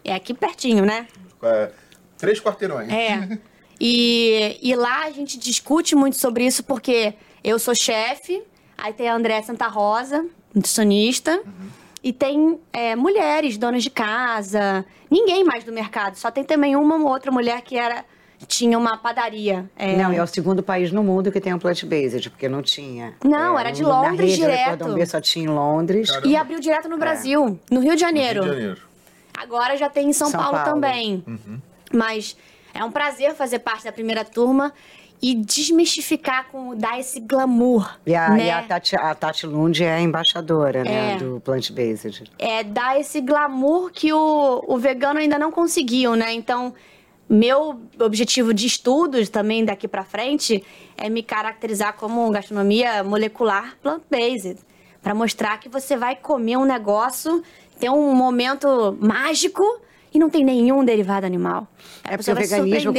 É aqui pertinho, né? É, três quarteirões. É. E, e lá a gente discute muito sobre isso porque eu sou chefe, aí tem a André Santa Rosa, nutricionista, e tem é, mulheres, donas de casa, ninguém mais do mercado, só tem também uma ou outra mulher que era tinha uma padaria. é, Não, e é o segundo país no mundo que tem um plant-based, porque não tinha. Não, É, era de Londres rede, né, direto. Bleu só tinha em Londres. Caramba. E abriu direto no Brasil, no Rio de Janeiro. Rio de Janeiro. Agora já tem em São, São Paulo, Paulo. também. Mas é um prazer fazer parte da primeira turma e desmistificar com dar esse glamour. E a, né? e a Tati, a Tati Lund é a embaixadora, né, É. do plant-based. É dar esse glamour que o, o vegano ainda não conseguiu, né? Então, meu objetivo de estudos também daqui pra frente é me caracterizar como gastronomia molecular plant-based. Pra mostrar que você vai comer um negócio, ter um momento mágico e não tem nenhum derivado animal. É porque o veganismo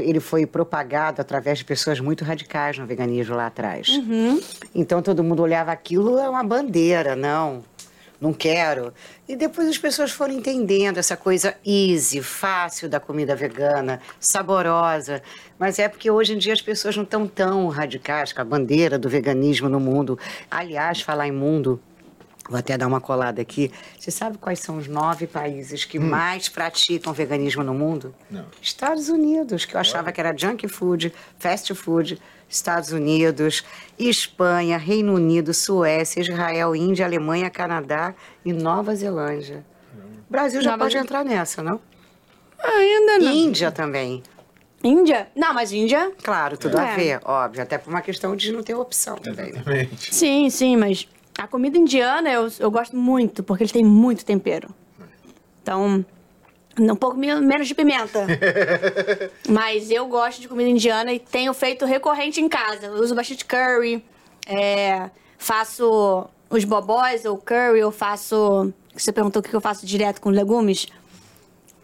ele foi propagado através de pessoas muito radicais no veganismo lá atrás. Uhum. Então todo mundo olhava aquilo é uma bandeira, não, não quero. E depois as pessoas foram entendendo essa coisa easy, fácil da comida vegana, saborosa. Mas é porque hoje em dia as pessoas não estão tão radicais com a bandeira do veganismo no mundo. Aliás, falar em mundo, Vou até dar uma colada aqui. Você sabe quais são os nove países que mais praticam veganismo no mundo? Não. Estados Unidos, que eu achava que era junk food, fast food. Estados Unidos, Espanha, Reino Unido, Suécia, Israel, Índia, Alemanha, Canadá e Nova Zelândia. O Brasil já Nova pode Zelândia. entrar nessa, não? Ainda Índia também. Índia? Não, mas Índia. Claro, tudo a É. ver, óbvio. Até por uma questão de não ter opção também. né? Exatamente. Sim, sim, mas a comida indiana eu, eu gosto muito, porque eles têm muito tempero. Então, um pouco me- menos de pimenta. mas eu gosto de comida indiana e tenho feito recorrente em casa. Eu uso bastante curry, é, faço os bobós ou curry, eu faço. Você perguntou o que eu faço direto com legumes?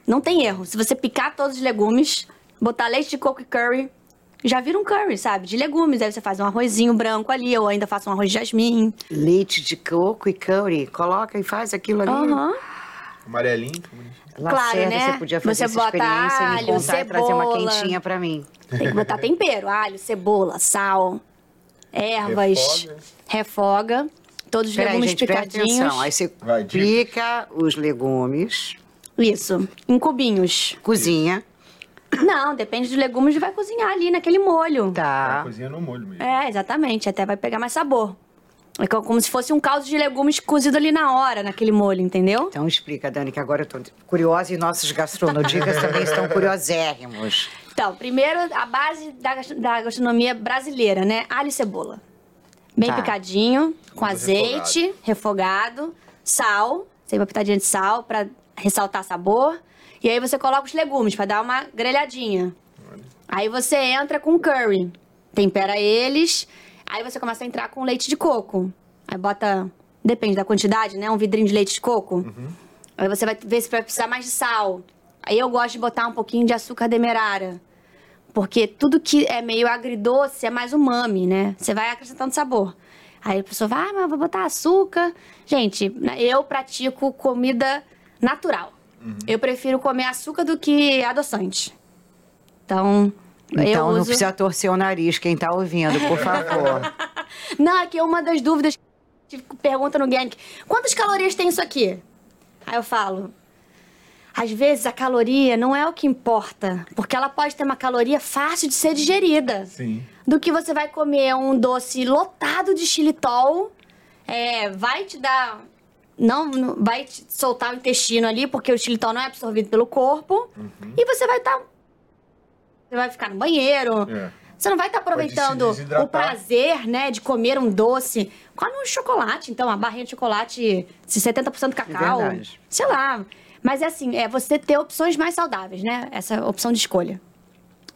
Não tem erro. Se você picar todos os legumes, botar leite de coco e curry, já vira um curry, sabe? De legumes. Aí você faz um arrozinho branco ali, ou ainda faço um arroz de jasmim. Leite de coco e curry. Coloca e faz aquilo ali. Aham. Amarelinho. Lacerda, Claro, né? você podia fazer Você essa bota experiência e me alho, contar e trazer uma cebola. quentinha pra mim. Tem que botar tempero, alho, cebola, sal, ervas, Refoga. refoga, todos os Peraí, legumes gente, presta picadinhos. atenção. Aí você Vai, pica os legumes, Isso, em cubinhos. cozinha, Não, depende dos legumes, vai cozinhar ali naquele molho. Tá? cozinha no molho mesmo. É, exatamente, até vai pegar mais sabor. É co- como se fosse um caldo de legumes cozido ali na hora, naquele molho, entendeu? Então explica, Dani, que agora eu tô curiosa e nossos gastronodicas também estão curiosérrimos. Então, primeiro, a base da, da gastronomia brasileira, né? Alho e cebola. Bem Tá. picadinho, com Muito azeite, refogado, sal, sempre uma pitadinha de sal pra ressaltar sabor. E aí você coloca os legumes pra dar uma grelhadinha. Aí você entra com curry, tempera eles, aí você começa a entrar com leite de coco. Aí bota, depende da quantidade, né? Um vidrinho de leite de coco. Aí você vai ver se vai precisar mais de sal. Aí eu gosto de botar um pouquinho de açúcar demerara. Porque tudo que é meio agridoce é mais umami, né? Você vai acrescentando sabor. Aí a pessoa vai, ah, mas eu vou botar açúcar. Gente, né, eu pratico comida natural. Eu prefiro comer açúcar do que adoçante. Então, eu Então não uso... precisa torcer o nariz, quem tá ouvindo, por favor. Não, aqui é uma das dúvidas que pergunta no Gank. Quantas calorias tem isso aqui? Aí eu falo. Às vezes a caloria não é o que importa, porque ela pode ter uma caloria fácil de ser digerida. Sim. Do que você vai comer um doce lotado de xilitol, é, vai te dar. Não, não- vai te soltar o intestino ali, porque o xilitol não é absorvido pelo corpo. E você vai estar. Você vai ficar no banheiro. É. Você não vai estar se aproveitando o prazer, né, de comer um doce. Come um chocolate, então, uma barrinha de chocolate de 70% cacau. verdade. Sei lá. Mas é assim, é você ter opções mais saudáveis, né? Essa opção de escolha.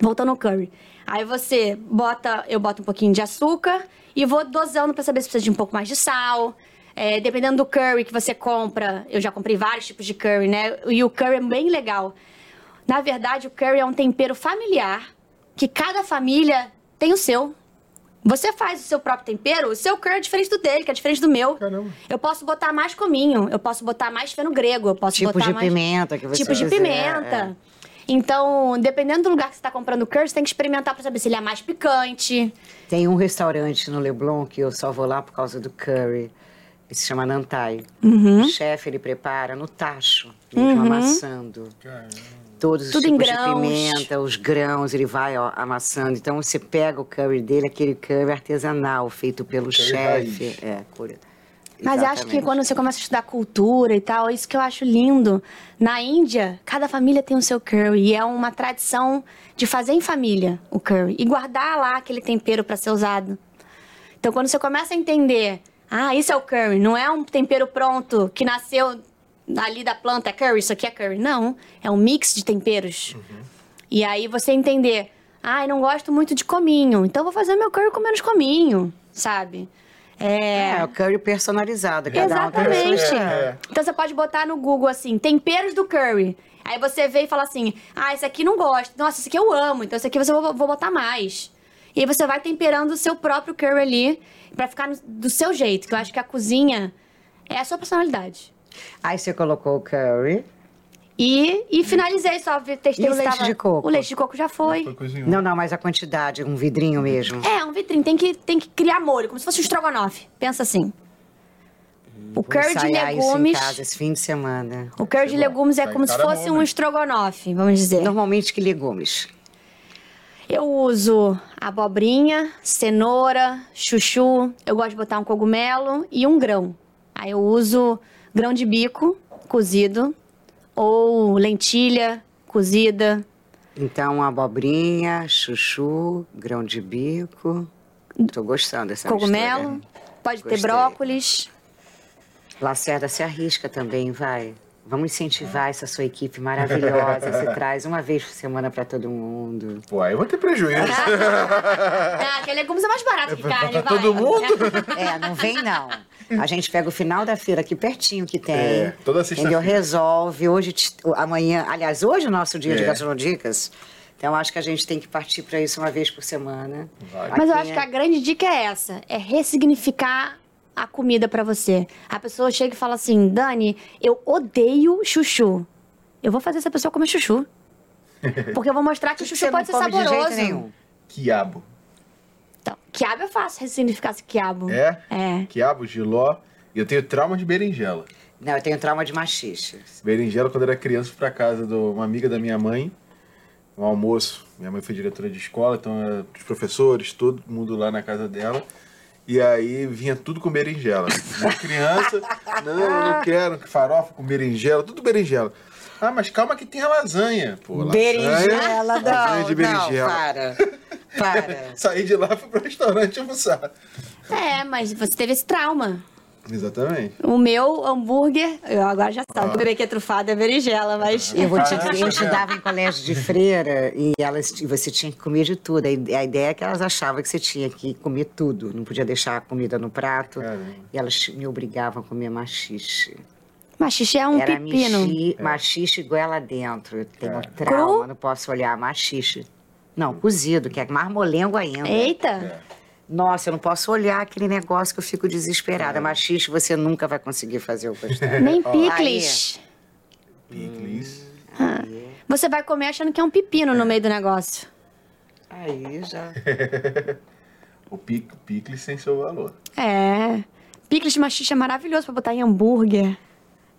Voltando ao curry. Aí você bota, eu boto um pouquinho de açúcar e vou dosando pra saber se precisa de um pouco mais de sal. É, dependendo do curry que você compra, eu já comprei vários tipos de curry, né? E o curry é bem legal. Na verdade, o curry é um tempero familiar que cada família tem o seu. Você faz o seu próprio tempero, o seu curry é diferente do dele, que é diferente do meu. Caramba. Eu posso botar mais cominho, eu posso botar mais feno grego, eu posso Tipo botar de mais... pimenta que você Tipo de quiser, pimenta. Então, dependendo do lugar que você está comprando o curry, você tem que experimentar para saber se ele é mais picante. Tem um restaurante no Leblon que eu só vou lá por causa do curry. Ele se chama Nantai. Uhum. O chefe, ele prepara no tacho, mesmo amassando. Caramba. Todos os Tudo em tipos de pimenta, os grãos, ele vai ó, amassando. Então você pega o curry dele, aquele curry artesanal, feito pelo chefe. É, cura. Mas eu acho que quando você começa a estudar cultura e tal, isso que eu acho lindo. Na Índia, cada família tem o seu curry. E é uma tradição de fazer em família o curry. E guardar lá aquele tempero para ser usado. Então, quando você começa a entender... Ah, isso é o curry. Não é um tempero pronto que nasceu ali da planta. É curry, isso aqui é curry. Não. É um mix de temperos. E aí você entender... Ah, não gosto muito de cominho. Então, vou fazer meu curry com menos cominho, sabe? É, o curry personalizado. Cada um tem Exatamente. estilo. É. Então você pode botar no Google assim, temperos do curry. Aí você vê e fala assim: ah, esse aqui não gosto. Nossa, esse aqui eu amo. Então esse aqui você vou, vou botar mais. E aí você vai temperando o seu próprio curry ali pra ficar no- do seu jeito. Que eu acho que a cozinha é a sua personalidade. Aí você colocou o curry. E, e finalizei só, testei E o leite tava- de coco? O leite de coco já foi. Não, não, mas a quantidade, um vidrinho mesmo. É, um vitrine. Tem que, tem que criar molho, como se fosse um estrogonofe. Pensa assim. O curry de ensaiar isso em legumes. casa esse fim de semana. O curry de legumes é como se fosse bom, um né? estrogonofe, vamos dizer. Normalmente que legumes? Eu uso abobrinha, cenoura, chuchu. Eu gosto de botar um cogumelo e um grão. Aí eu uso grão de bico cozido ou lentilha cozida. Então, abobrinha, chuchu, grão de bico. Tô gostando dessa Cogumelo, mistura. pode ter Gostei. brócolis. Lacerda se arrisca também, vai. Vamos incentivar essa sua equipe maravilhosa. Você traz uma vez por semana para todo mundo. Pô, aí eu vou ter prejuízo. Ah, que legumes é mais barato que carne, vai. todo mundo? É, não vem não. A gente pega o final da feira aqui pertinho que tem. É, toda sexta-feira. Resolve. Hoje, amanhã, aliás, hoje é o nosso dia de É. gastronodicas. Então, acho que a gente tem que partir para isso uma vez por semana. Vai. Mas eu acho é- que a grande dica é essa: é ressignificar a comida pra você. A pessoa chega e fala assim: Dani, eu odeio chuchu. Eu vou fazer essa pessoa comer chuchu. Porque eu vou mostrar que o chuchu Você pode ser come de saboroso. jeito nenhum. Quiabo. Então, quiabo é fácil ressignificar esse quiabo. É? É. Quiabo, giló. E eu tenho trauma de berinjela. Não, eu tenho trauma de machixe. Berinjela, quando eu era criança, fui pra casa de uma amiga da minha mãe, um almoço. Minha mãe foi diretora de escola, então era os professores, todo mundo lá na casa dela. E aí vinha tudo com berinjela. Uma criança, não, eu não quero farofa com berinjela, tudo berinjela. Ah, mas calma que tem a lasanha. Pô, lasanha, Berinjela, lasanha não, de berinjela. não, para. Para. Saí de lá e fui pro restaurante almoçar. É, mas você teve esse trauma. Exatamente. O meu hambúrguer, eu agora já sabe, o bebê que é trufado é berinjela, mas. Eu vou te Ah, dizer, eu é. estudava em colégio de freira e elas, e você tinha que comer de tudo. A ide- a ideia é que elas achavam que você tinha que comer tudo, não podia deixar a comida no prato. Caramba. E elas me obrigavam a comer machixe. Machixe é um Era pepino. mexi, machixe goela dentro. Eu tenho É. trauma, Cru? não posso olhar machixe. Não, cozido, que é marmolengo ainda. Eita! Nossa, eu não posso olhar aquele negócio que eu fico desesperada. Machixe você nunca vai conseguir fazer o gostar. Nem picles. Picles. Você vai comer achando que é um pepino no meio do negócio. Aí já. O pic, picles sem seu valor. É. Picles de machixe é maravilhoso pra botar em hambúrguer.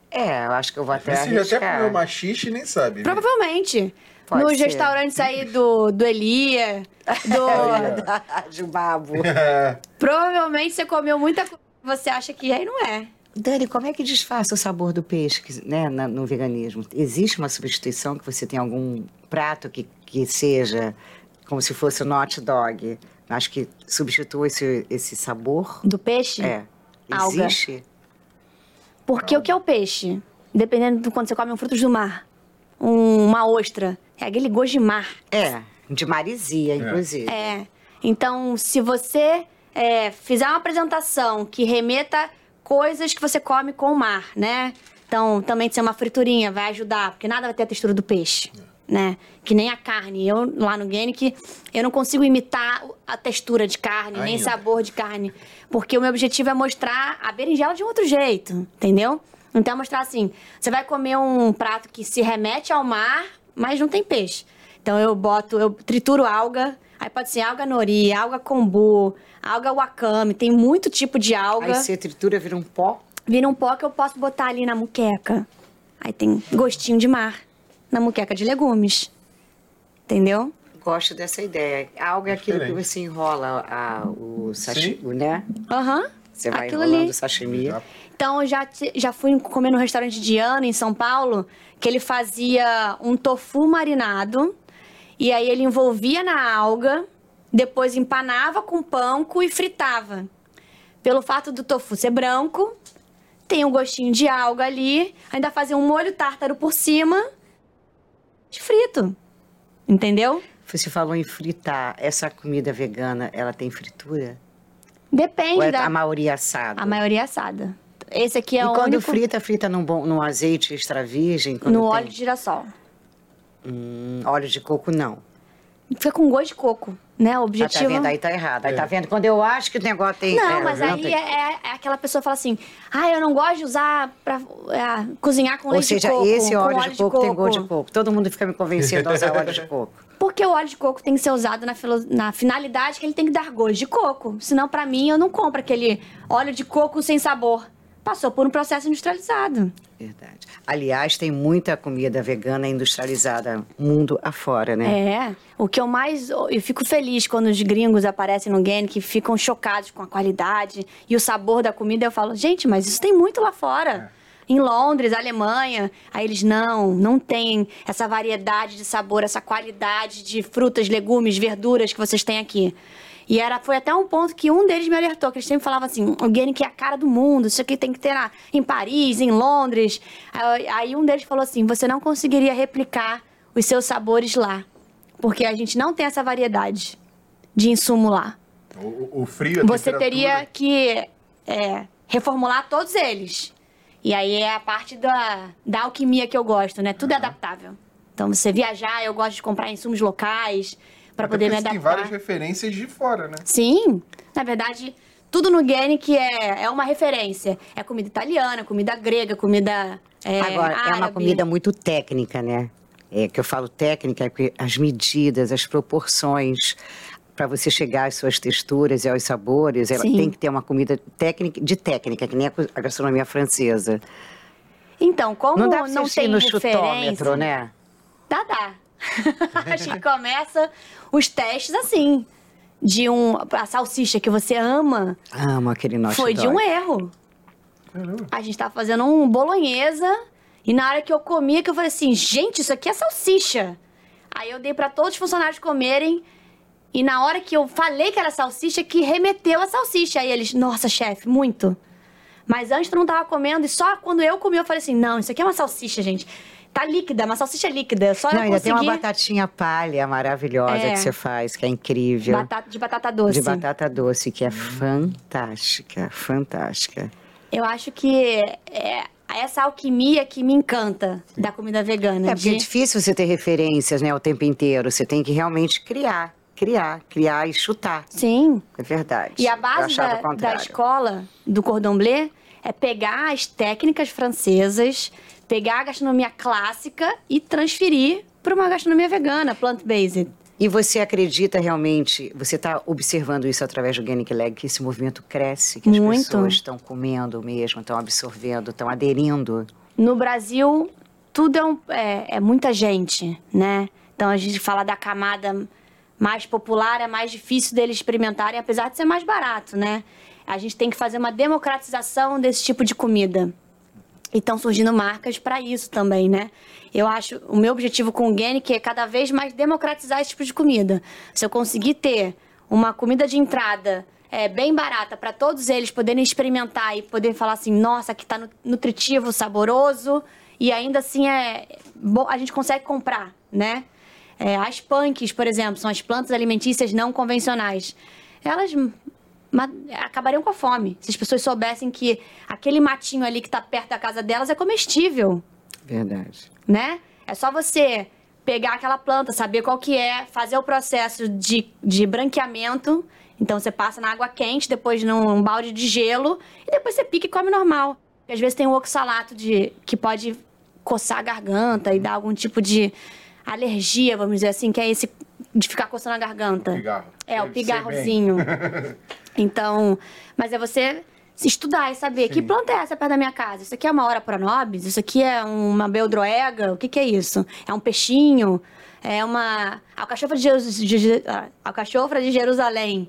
É, eu acho que eu vou até Você já até arriscar. comeu machixe e nem sabe. né? Pode Nos ser. restaurantes aí do, do Elia, do... de babo. Provavelmente você comeu muita coisa que você acha que é e não é. Dani, como é que disfarça o sabor do peixe né, no veganismo? Existe uma substituição que você tem algum prato que, que seja como se fosse um hot dog? Acho que substitua esse, esse sabor. Do peixe? É. Alga. Existe? Porque o que é o peixe? Dependendo do quando você come um frutos do mar, um- uma ostra, é aquele gosto de mar. É, de marisia, inclusive. É. Então, se você é, fizer uma apresentação que remeta coisas que você come com o mar, né? Então, também ser uma friturinha vai ajudar, porque nada vai ter a textura do peixe, né? Que nem a carne. Eu, lá no Genic, eu não consigo imitar a textura de carne, nem Ainda. sabor de carne. Porque o meu objetivo é mostrar a berinjela de um outro jeito, entendeu? Então, é mostrar assim, você vai comer um prato que se remete ao mar, mas não tem peixe. Então eu boto, eu trituro alga, aí pode ser alga nori, alga kombu, alga wakame, tem muito tipo de alga. Aí você tritura, vira um pó. Vira um pó que eu posso botar ali na muqueca. Aí tem gostinho de mar na muqueca de legumes. Entendeu? Gosto dessa ideia. Algo é aquilo que você enrola a- o sashimi, né? Aham. Você vai Aquilo enrolando ali. o sashimi. Então, eu já, já fui comer no restaurante de Ana, em São Paulo, que ele fazia um tofu marinado. E aí ele envolvia na alga, depois empanava com panko e fritava. Pelo fato do tofu ser branco, tem um gostinho de alga ali, ainda fazia um molho tártaro por cima, de frito. Entendeu? Você falou em fritar. Essa comida vegana, ela tem fritura? Depende é da... a maioria assada? A maioria assada. Esse aqui é e o quando único... frita, frita num, bom, num azeite extra virgem? No tem- óleo de girassol. Hum, óleo de coco, não. Fica com gosto de coco, né? O Ah, objetivo... tá vendo? Aí tá errado. Aí tá vendo? Quando eu acho que o negócio tem... Não, é, mas não aí tem. é, é- é aquela pessoa que fala assim: ah, eu não gosto de usar pra é, cozinhar com Ou leite seja, de coco. esse com óleo, de, coco tem gosto de coco. Todo mundo fica me convencendo a usar óleo de coco. Porque o óleo de coco tem que ser usado na, filo- na finalidade que ele tem que dar gosto de coco. Senão, pra mim, eu não compro aquele óleo de coco sem sabor. Passou por um processo industrializado. Verdade. Aliás, tem muita comida vegana industrializada mundo afora, né? É. O que eu mais. Eu fico feliz quando os gringos aparecem no Game que ficam chocados com a qualidade e o sabor da comida. Eu falo, gente, mas isso tem muito lá fora. Em Londres, Alemanha. Aí eles, não, não tem essa variedade de sabor, essa qualidade de frutas, legumes, verduras que vocês têm aqui. E era, foi até um ponto que um deles me alertou, que eles sempre falavam assim, o Guinness é a cara do mundo, isso aqui tem que ter na, em Paris, em Londres. Aí, aí um deles falou assim, você não conseguiria replicar os seus sabores lá, porque a gente não tem essa variedade de insumo lá. O, o frio, a Você teria que é, reformular todos eles. E aí é a parte da, da alquimia que eu gosto, né? Tudo é adaptável. Então, você viajar, eu gosto de comprar insumos locais para poder me porque adaptar. Tem várias referências de fora, né? Sim, na verdade, tudo no Guernic é, é uma referência. É comida italiana, comida grega, comida é, Agora, é uma árabe. comida muito técnica, né? É que eu falo técnica, é porque as medidas, as proporções, para você chegar às suas texturas e aos sabores, ela Sim. tem que ter uma comida técnica, de técnica, que nem a gastronomia francesa. Então, como Não não, dá pra ir tem no referência... chutômetro, né? Dá, dá. a gente começa os testes assim. De um... A salsicha que você ama Amo aquele nosso foi de um erro. A gente tava fazendo um bolonhesa e na hora que eu comia, que eu falei assim, gente, isso aqui é salsicha. Aí eu dei pra todos os funcionários comerem e na hora que eu falei que era salsicha, que remeteu a salsicha. Aí eles, nossa, chefe, muito. Mas antes eu não tava comendo e só quando eu comi eu falei assim, não, isso aqui é uma salsicha, gente. Tá líquida, uma salsicha líquida. Só Não, ainda tem uma batatinha palha maravilhosa É. que você faz, que é incrível. batata, de batata doce. De batata doce, que é fantástica, fantástica. Eu acho que é essa alquimia que me encanta da comida vegana. É porque é de- difícil você ter referências, né, o tempo inteiro. Você tem que realmente criar, criar, criar e chutar. Sim. É verdade. E a base da, da escola do cordon bleu é pegar as técnicas francesas, pegar a gastronomia clássica e transferir para uma gastronomia vegana, plant-based. E você acredita realmente, você está observando isso através do Organic Leg, que esse movimento cresce, que as Muito. pessoas estão comendo mesmo, estão absorvendo, estão aderindo? No Brasil, tudo é, um- é- é muita gente, né? Então a gente fala da camada mais popular, é mais difícil deles experimentarem, apesar de ser mais barato, né? A gente tem que fazer uma democratização desse tipo de comida. E estão surgindo marcas para isso também, né? Eu acho, o meu objetivo com o Genic é cada vez mais democratizar esse tipo de comida. Se eu conseguir ter uma comida de entrada é, bem barata para todos eles poderem experimentar e poder falar assim, nossa, aqui tá nu- nutritivo, saboroso e ainda assim é a gente consegue comprar, né? É, as punks, por exemplo, são as plantas alimentícias não convencionais. Elas acabariam com a fome. Se as pessoas soubessem que aquele matinho ali que está perto da casa delas é comestível, Verdade. né? É só você pegar aquela planta, saber qual que é, fazer o processo de, de branqueamento. Então você passa na água quente, depois num balde de gelo e depois você pica e come normal. Porque às vezes tem um oxalato de, que pode coçar a garganta e dar algum tipo de alergia, vamos dizer assim, que é esse de ficar coçando a garganta. Pigarro. É, o pigarrozinho. Então, mas é você se estudar e saber que planta é essa perto da minha casa. Isso aqui é uma hora pronobis? Isso aqui é uma beldroega? O que, que é isso? É um peixinho? É uma alcachofra de, ah, alcachofra de Jerusalém.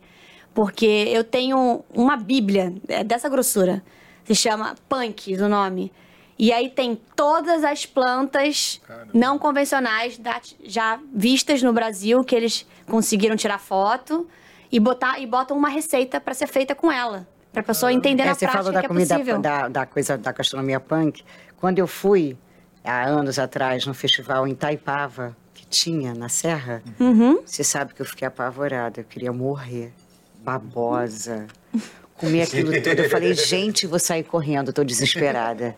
Porque eu tenho uma bíblia é dessa grossura. Se chama Punk, o nome. E aí tem todas as plantas não convencionais já vistas no Brasil, que eles conseguiram tirar foto e botar e botam uma receita para ser feita com ela. Pra pessoa entender É, na você prática falou da que é comida, possível. da, da coisa da gastronomia punk. Quando eu fui, há anos atrás, no festival em Taipava, que tinha na Serra, Uhum. você sabe que eu fiquei apavorada. Eu queria morrer. Babosa. Comer aquilo tudo. Eu falei, gente, vou sair correndo, tô desesperada.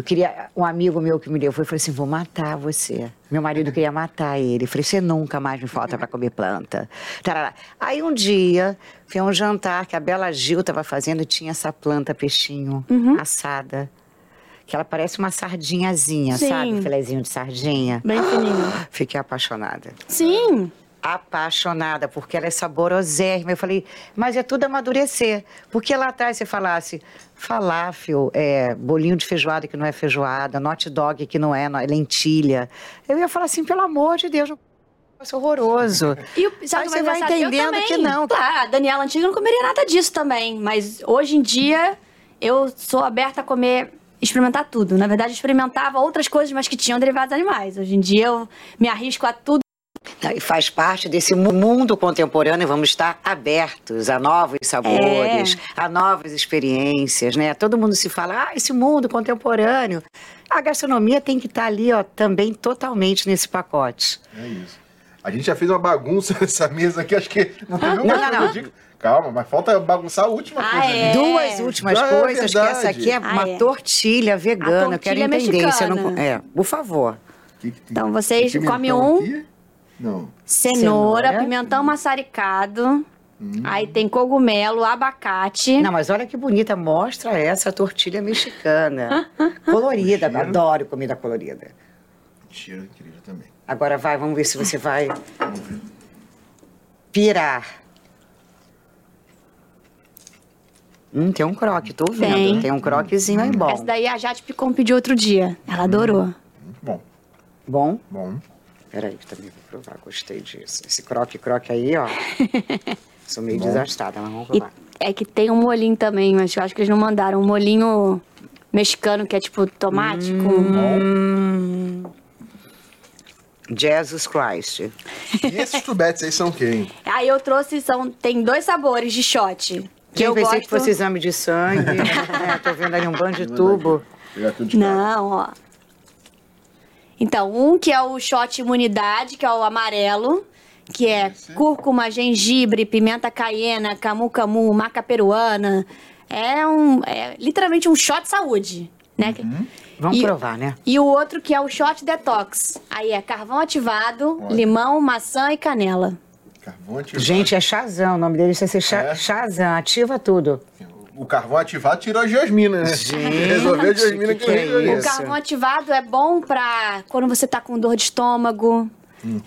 Eu queria. Um amigo meu que me levou, eu falei assim: vou matar você. Meu marido queria matar ele. Eu falei: você nunca mais me falta para comer planta. Tarará. Aí um dia, foi um jantar que a Bela Gil estava fazendo e tinha essa planta peixinho assada. Que ela parece uma sardinhazinha, Sim. sabe? Filezinho de sardinha. Bem fininho. Fiquei apaixonada. Sim. Apaixonada, porque ela é saborosérrima. Eu falei, mas é tudo amadurecer. Porque lá atrás você falasse falafel, é, bolinho de feijoada que não é feijoada, hot dog que não é, não é lentilha. Eu ia falar assim, pelo amor de Deus, negócio horroroso. E o, sabe você é vai entendendo que não. Tá, a Daniela Antiga não comeria nada disso também. Mas hoje em dia, eu sou aberta a comer, experimentar tudo. Na verdade, experimentava outras coisas, mas que tinham derivados animais. Hoje em dia, eu me arrisco a tudo. Tá, E faz parte desse mu- mundo contemporâneo, vamos estar abertos a novos sabores, É. a novas experiências, né? Todo mundo se fala, ah, esse mundo contemporâneo. A gastronomia tem que estar ali, ó, também totalmente nesse pacote. É isso. A gente já fez uma bagunça nessa mesa aqui, acho que não teve uma Não, não, não. dica. Calma, mas falta bagunçar a última Ah, coisa. é? Duas últimas Ah, é coisas, que essa aqui é Ah, uma é. tortilha vegana. A eu quero tortilha entender. Você não... mexicana. É, por favor. Que que tem? Então, vocês comem um. aqui? Não. Cenoura, Cenoura. pimentão maçaricado. Aí tem cogumelo, abacate. Não, mas olha que bonita. Mostra essa tortilha mexicana. colorida. Cheiro. Adoro comida colorida. Cheiro incrível também. Agora vai, vamos ver se você vai pirar. Hum, tem um croque, tô vendo. Tem. Tem, um croquezinho aí bom. Essa daí a Jade Picon pediu outro dia. Ela adorou. Muito bom. Bom? Bom. Peraí, que também vou provar. Gostei disso. Esse croque-croque aí, ó. Sou meio Bom. desastrada, mas vamos E provar. é que tem um molinho também, mas eu acho que eles não mandaram. Um molinho mexicano que é tipo tomate com. Hum. Jesus Christ. E esses tubetes aí são quem? Aí eu trouxe, são, tem dois sabores de shot. Que eu eu pensei gosto... que fosse exame de sangue. é, tô vendo ali um bando de tubo. De casa. Não, ó. Então, um que é o shot imunidade, que é o amarelo, que é cúrcuma, gengibre, pimenta caiena, camu-camu, maca peruana. É um, é literalmente um shot saúde, né? Vamos E- provar, né? E o outro que é o shot detox. Aí é carvão ativado, limão, maçã e canela. Carvão ativado. Gente, é Shazam. O nome dele vai ser É? Shazam. Ativa tudo. O carvão ativado tirou a Jasmina, né? Resolveu a Jasmina que que é resolveu. O carvão ativado é bom pra quando você tá com dor de estômago,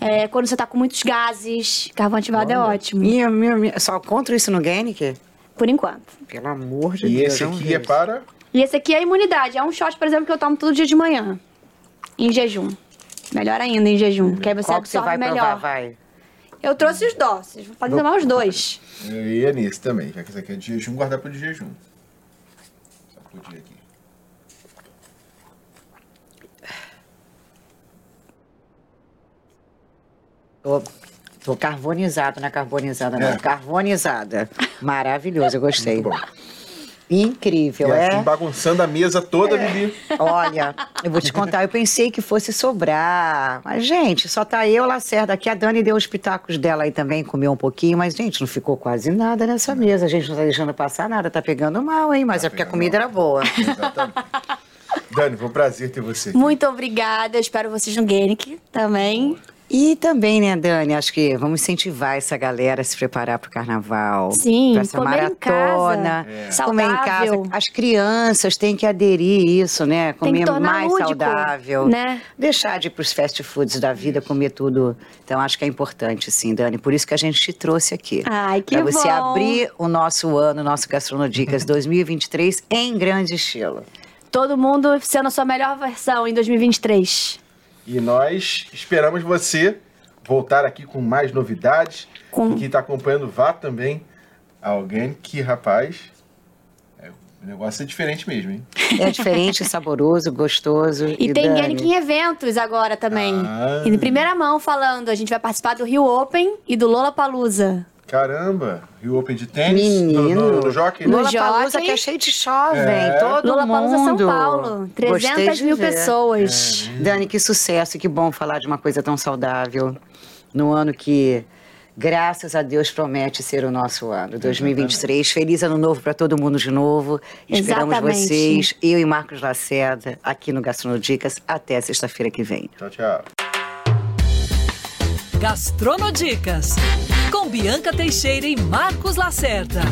é, quando você tá com muitos gases. Carvão ativado é ótimo. Minha, minha, minha. Só encontro isso no Genic? Por enquanto. Pelo amor de E Deus. esse vamos aqui é isso. para. E esse aqui é a imunidade. É um shot, por exemplo, que eu tomo todo dia de manhã. Em jejum. Melhor ainda em jejum, que aí você Qual que você absorve vai melhor. provar? Vai. Eu trouxe os doces. Vou fazer tomar os dois. Eu ia nesse também, já que esse aqui é de jejum, guardar para de jejum. Sacudir aqui. Tô, tô carbonizado na carbonizada, não. É. Carbonizada. Maravilhoso, eu gostei. Muito bom. Incrível, E é? assim, bagunçando a mesa toda, Bibi. Olha, eu vou te contar, eu pensei que fosse sobrar. Mas, gente, só tá eu, Lacerda aqui. A Dani deu os pitacos dela aí também, comeu um pouquinho. Mas, gente, não ficou quase nada nessa mesa. A gente não tá deixando passar nada. Tá pegando mal, hein? Mas Tá é porque a comida mal. era boa. Exatamente. Dani, foi um prazer ter você aqui. Muito obrigada. Eu espero vocês no Genic também. E também, né, Dani, acho que vamos incentivar essa galera a se preparar pro carnaval. Sim, pra essa em maratona. casa. Comer em casa. Saudável. As crianças têm que aderir isso, né? Tem Comer que tornar mais lúdico, saudável. né? Deixar de ir pros fast foods da vida, comer tudo. Então, acho que é importante, sim, Dani. Por isso que a gente te trouxe aqui. Ai, que Pra você bom. abrir o nosso ano, o nosso Gastronodicas 2023 em grande estilo. Todo mundo sendo a sua melhor versão em 2023. E nós esperamos você voltar aqui com mais novidades. Com- E quem está acompanhando, vá também alguém que, rapaz, é, o negócio é diferente mesmo, hein? É diferente, saboroso, gostoso. E, tem Dani, Genic em eventos agora também. Ah. E em primeira mão falando, a gente vai participar do Rio Open e do Lola Palusa. Caramba, Rio Open de tênis, Menino. no, no, no jockey? No Lula Palusa Jockey. que é cheio de jovem, É. todo Lola mundo. São Paulo, 300 Gostei de mil ver. pessoas. Dani, que sucesso, que bom falar de uma coisa tão saudável. No ano que, graças a Deus, promete ser o nosso ano, 2023. Feliz ano novo para todo mundo de novo. Esperamos Exatamente. vocês, eu e Marcos Lacerda, aqui no Gastronodicas, até sexta-feira que vem. Tchau, tchau. Gastronodicas, com Bianca Teixeira e Marcos Lacerda.